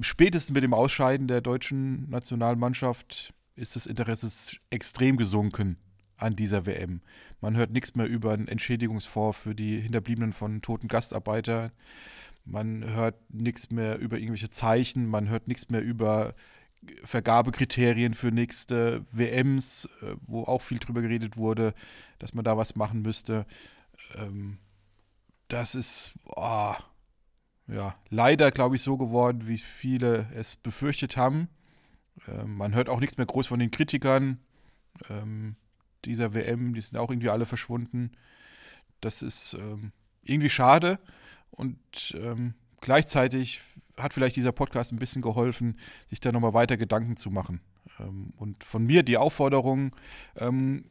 spätestens mit dem Ausscheiden der deutschen Nationalmannschaft ist das Interesse extrem gesunken an dieser WM. Man hört nichts mehr über einen Entschädigungsfonds für die Hinterbliebenen von toten Gastarbeitern. Man hört nichts mehr über irgendwelche Zeichen. Man hört nichts mehr über Vergabekriterien für nächste WMs, äh, wo auch viel drüber geredet wurde, dass man da was machen müsste. Ähm, das ist oh, ja, leider, glaube ich, so geworden, wie viele es befürchtet haben. Ähm, man hört auch nichts mehr groß von den Kritikern. Ähm, dieser WM, die sind auch irgendwie alle verschwunden. Das ist ähm, irgendwie schade und ähm, gleichzeitig hat vielleicht dieser Podcast ein bisschen geholfen, sich da nochmal weiter Gedanken zu machen. Ähm, und von mir die Aufforderung, ähm,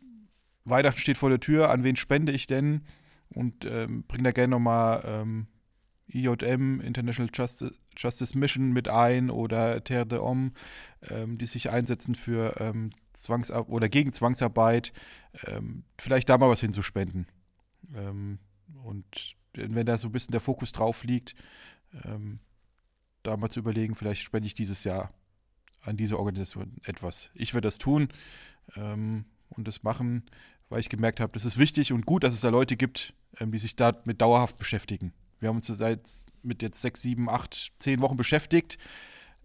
Weihnachten steht vor der Tür, an wen spende ich denn? Und ähm, bring da gerne nochmal ähm, IJM, International Justice, Justice, Mission, mit ein oder Terre de Homme, ähm, die sich einsetzen für ähm, Zwangsar oder gegen Zwangsarbeit, ähm, vielleicht da mal was hinzuspenden. Ähm, und wenn da so ein bisschen der Fokus drauf liegt, ähm, da mal zu überlegen, vielleicht spende ich dieses Jahr an diese Organisation etwas. Ich werde das tun ähm, und das machen, weil ich gemerkt habe, das ist wichtig und gut, dass es da Leute gibt, die sich damit dauerhaft beschäftigen. Wir haben uns seit mit jetzt sechs, sieben, acht, zehn Wochen beschäftigt.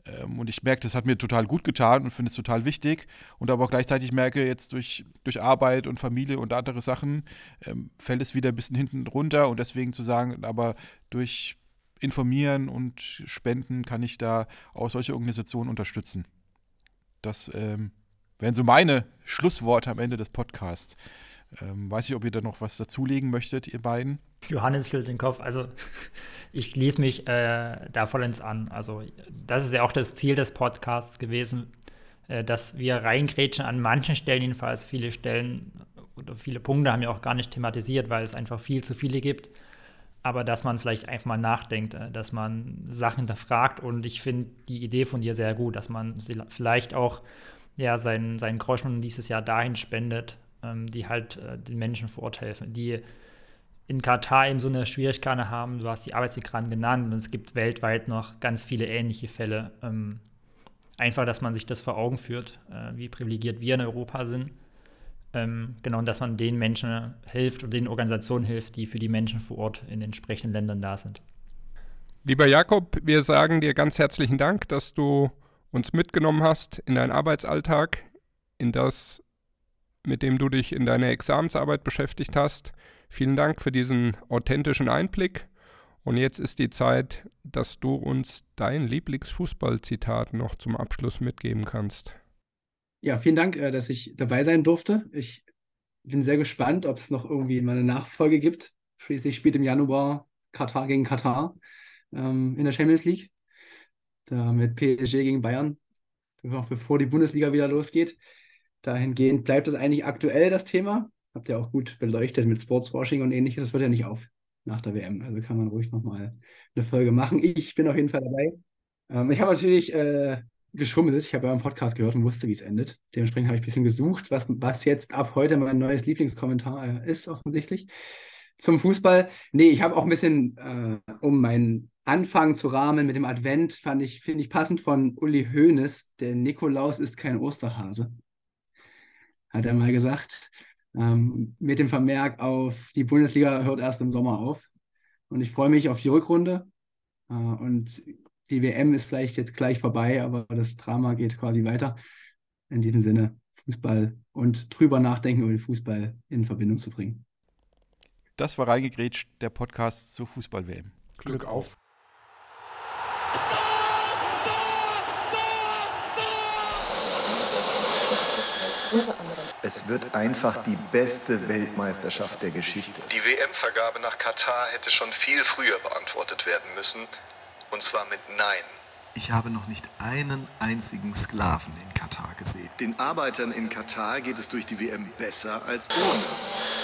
Ähm, und ich merke, das hat mir total gut getan und finde es total wichtig. Und aber auch gleichzeitig merke, jetzt durch, durch Arbeit und Familie und andere Sachen ähm, fällt es wieder ein bisschen hinten runter. Und deswegen zu sagen, aber durch informieren und spenden, kann ich da auch solche Organisationen unterstützen. Das ähm, wären so meine Schlussworte am Ende des Podcasts. Ähm, weiß ich, ob ihr da noch was dazulegen möchtet, ihr beiden? Johannes schüttelt den Kopf. Also ich schließe mich äh, da vollends an. Also das ist ja auch das Ziel des Podcasts gewesen, äh, dass wir reingrätschen an manchen Stellen jedenfalls. Viele Stellen oder viele Punkte haben wir auch gar nicht thematisiert, weil es einfach viel zu viele gibt. Aber dass man vielleicht einfach mal nachdenkt, äh, dass man Sachen hinterfragt. Und ich finde die Idee von dir sehr gut, dass man vielleicht auch ja, seinen, seinen Groschen dieses Jahr dahin spendet, ähm, die halt äh, den Menschen vor Ort helfen, die in Katar eben so eine Schwierigkeit haben. Du hast die Arbeitsmigranten genannt und es gibt weltweit noch ganz viele ähnliche Fälle. Ähm, einfach, dass man sich das vor Augen führt, äh, wie privilegiert wir in Europa sind. Ähm, genau, und dass man den Menschen hilft und den Organisationen hilft, die für die Menschen vor Ort in den entsprechenden Ländern da sind. Lieber Jakob, wir sagen dir ganz herzlichen Dank, dass du uns mitgenommen hast in deinen Arbeitsalltag, in das mit dem du dich in deiner Examensarbeit beschäftigt hast. Vielen Dank für diesen authentischen Einblick. Und jetzt ist die Zeit, dass du uns dein Lieblingsfußballzitat noch zum Abschluss mitgeben kannst. Ja, vielen Dank, äh, dass ich dabei sein durfte. Ich bin sehr gespannt, ob es noch irgendwie mal eine Nachfolge gibt. Schließlich spielt im Januar Katar gegen Katar ähm, in der Champions League. Da mit PSG gegen Bayern, bevor die Bundesliga wieder losgeht. Dahingehend bleibt es eigentlich aktuell das Thema. Habt ihr auch gut beleuchtet mit Sportswashing und ähnliches. Das hört ja nicht auf nach der WM. Also kann man ruhig nochmal eine Folge machen. Ich bin auf jeden Fall dabei. Ähm, ich habe natürlich äh, geschummelt. Ich habe ja einen Podcast gehört und wusste, wie es endet. Dementsprechend habe ich ein bisschen gesucht, was, was jetzt ab heute mein neues Lieblingskommentar äh, ist, offensichtlich. Zum Fußball. Nee, ich habe auch ein bisschen, äh, um meinen Anfang zu rahmen mit dem Advent, fand ich, finde ich passend von Uli Hoeneß. Der Nikolaus ist kein Osterhase hat er mal gesagt. Ähm, mit dem Vermerk auf, die Bundesliga hört erst im Sommer auf. Und ich freue mich auf die Rückrunde. Äh, und die WM ist vielleicht jetzt gleich vorbei, aber das Drama geht quasi weiter. In diesem Sinne, Fußball und drüber nachdenken über den Fußball in Verbindung zu bringen. Das war reingegrätscht, der Podcast zur Fußball-WM. Glück auf. Es wird einfach die beste Weltmeisterschaft der Geschichte. Die WM-Vergabe nach Katar hätte schon viel früher beantwortet werden müssen. Und zwar mit Nein. Ich habe noch nicht einen einzigen Sklaven in Katar gesehen. Den Arbeitern in Katar geht es durch die WM besser als ohne.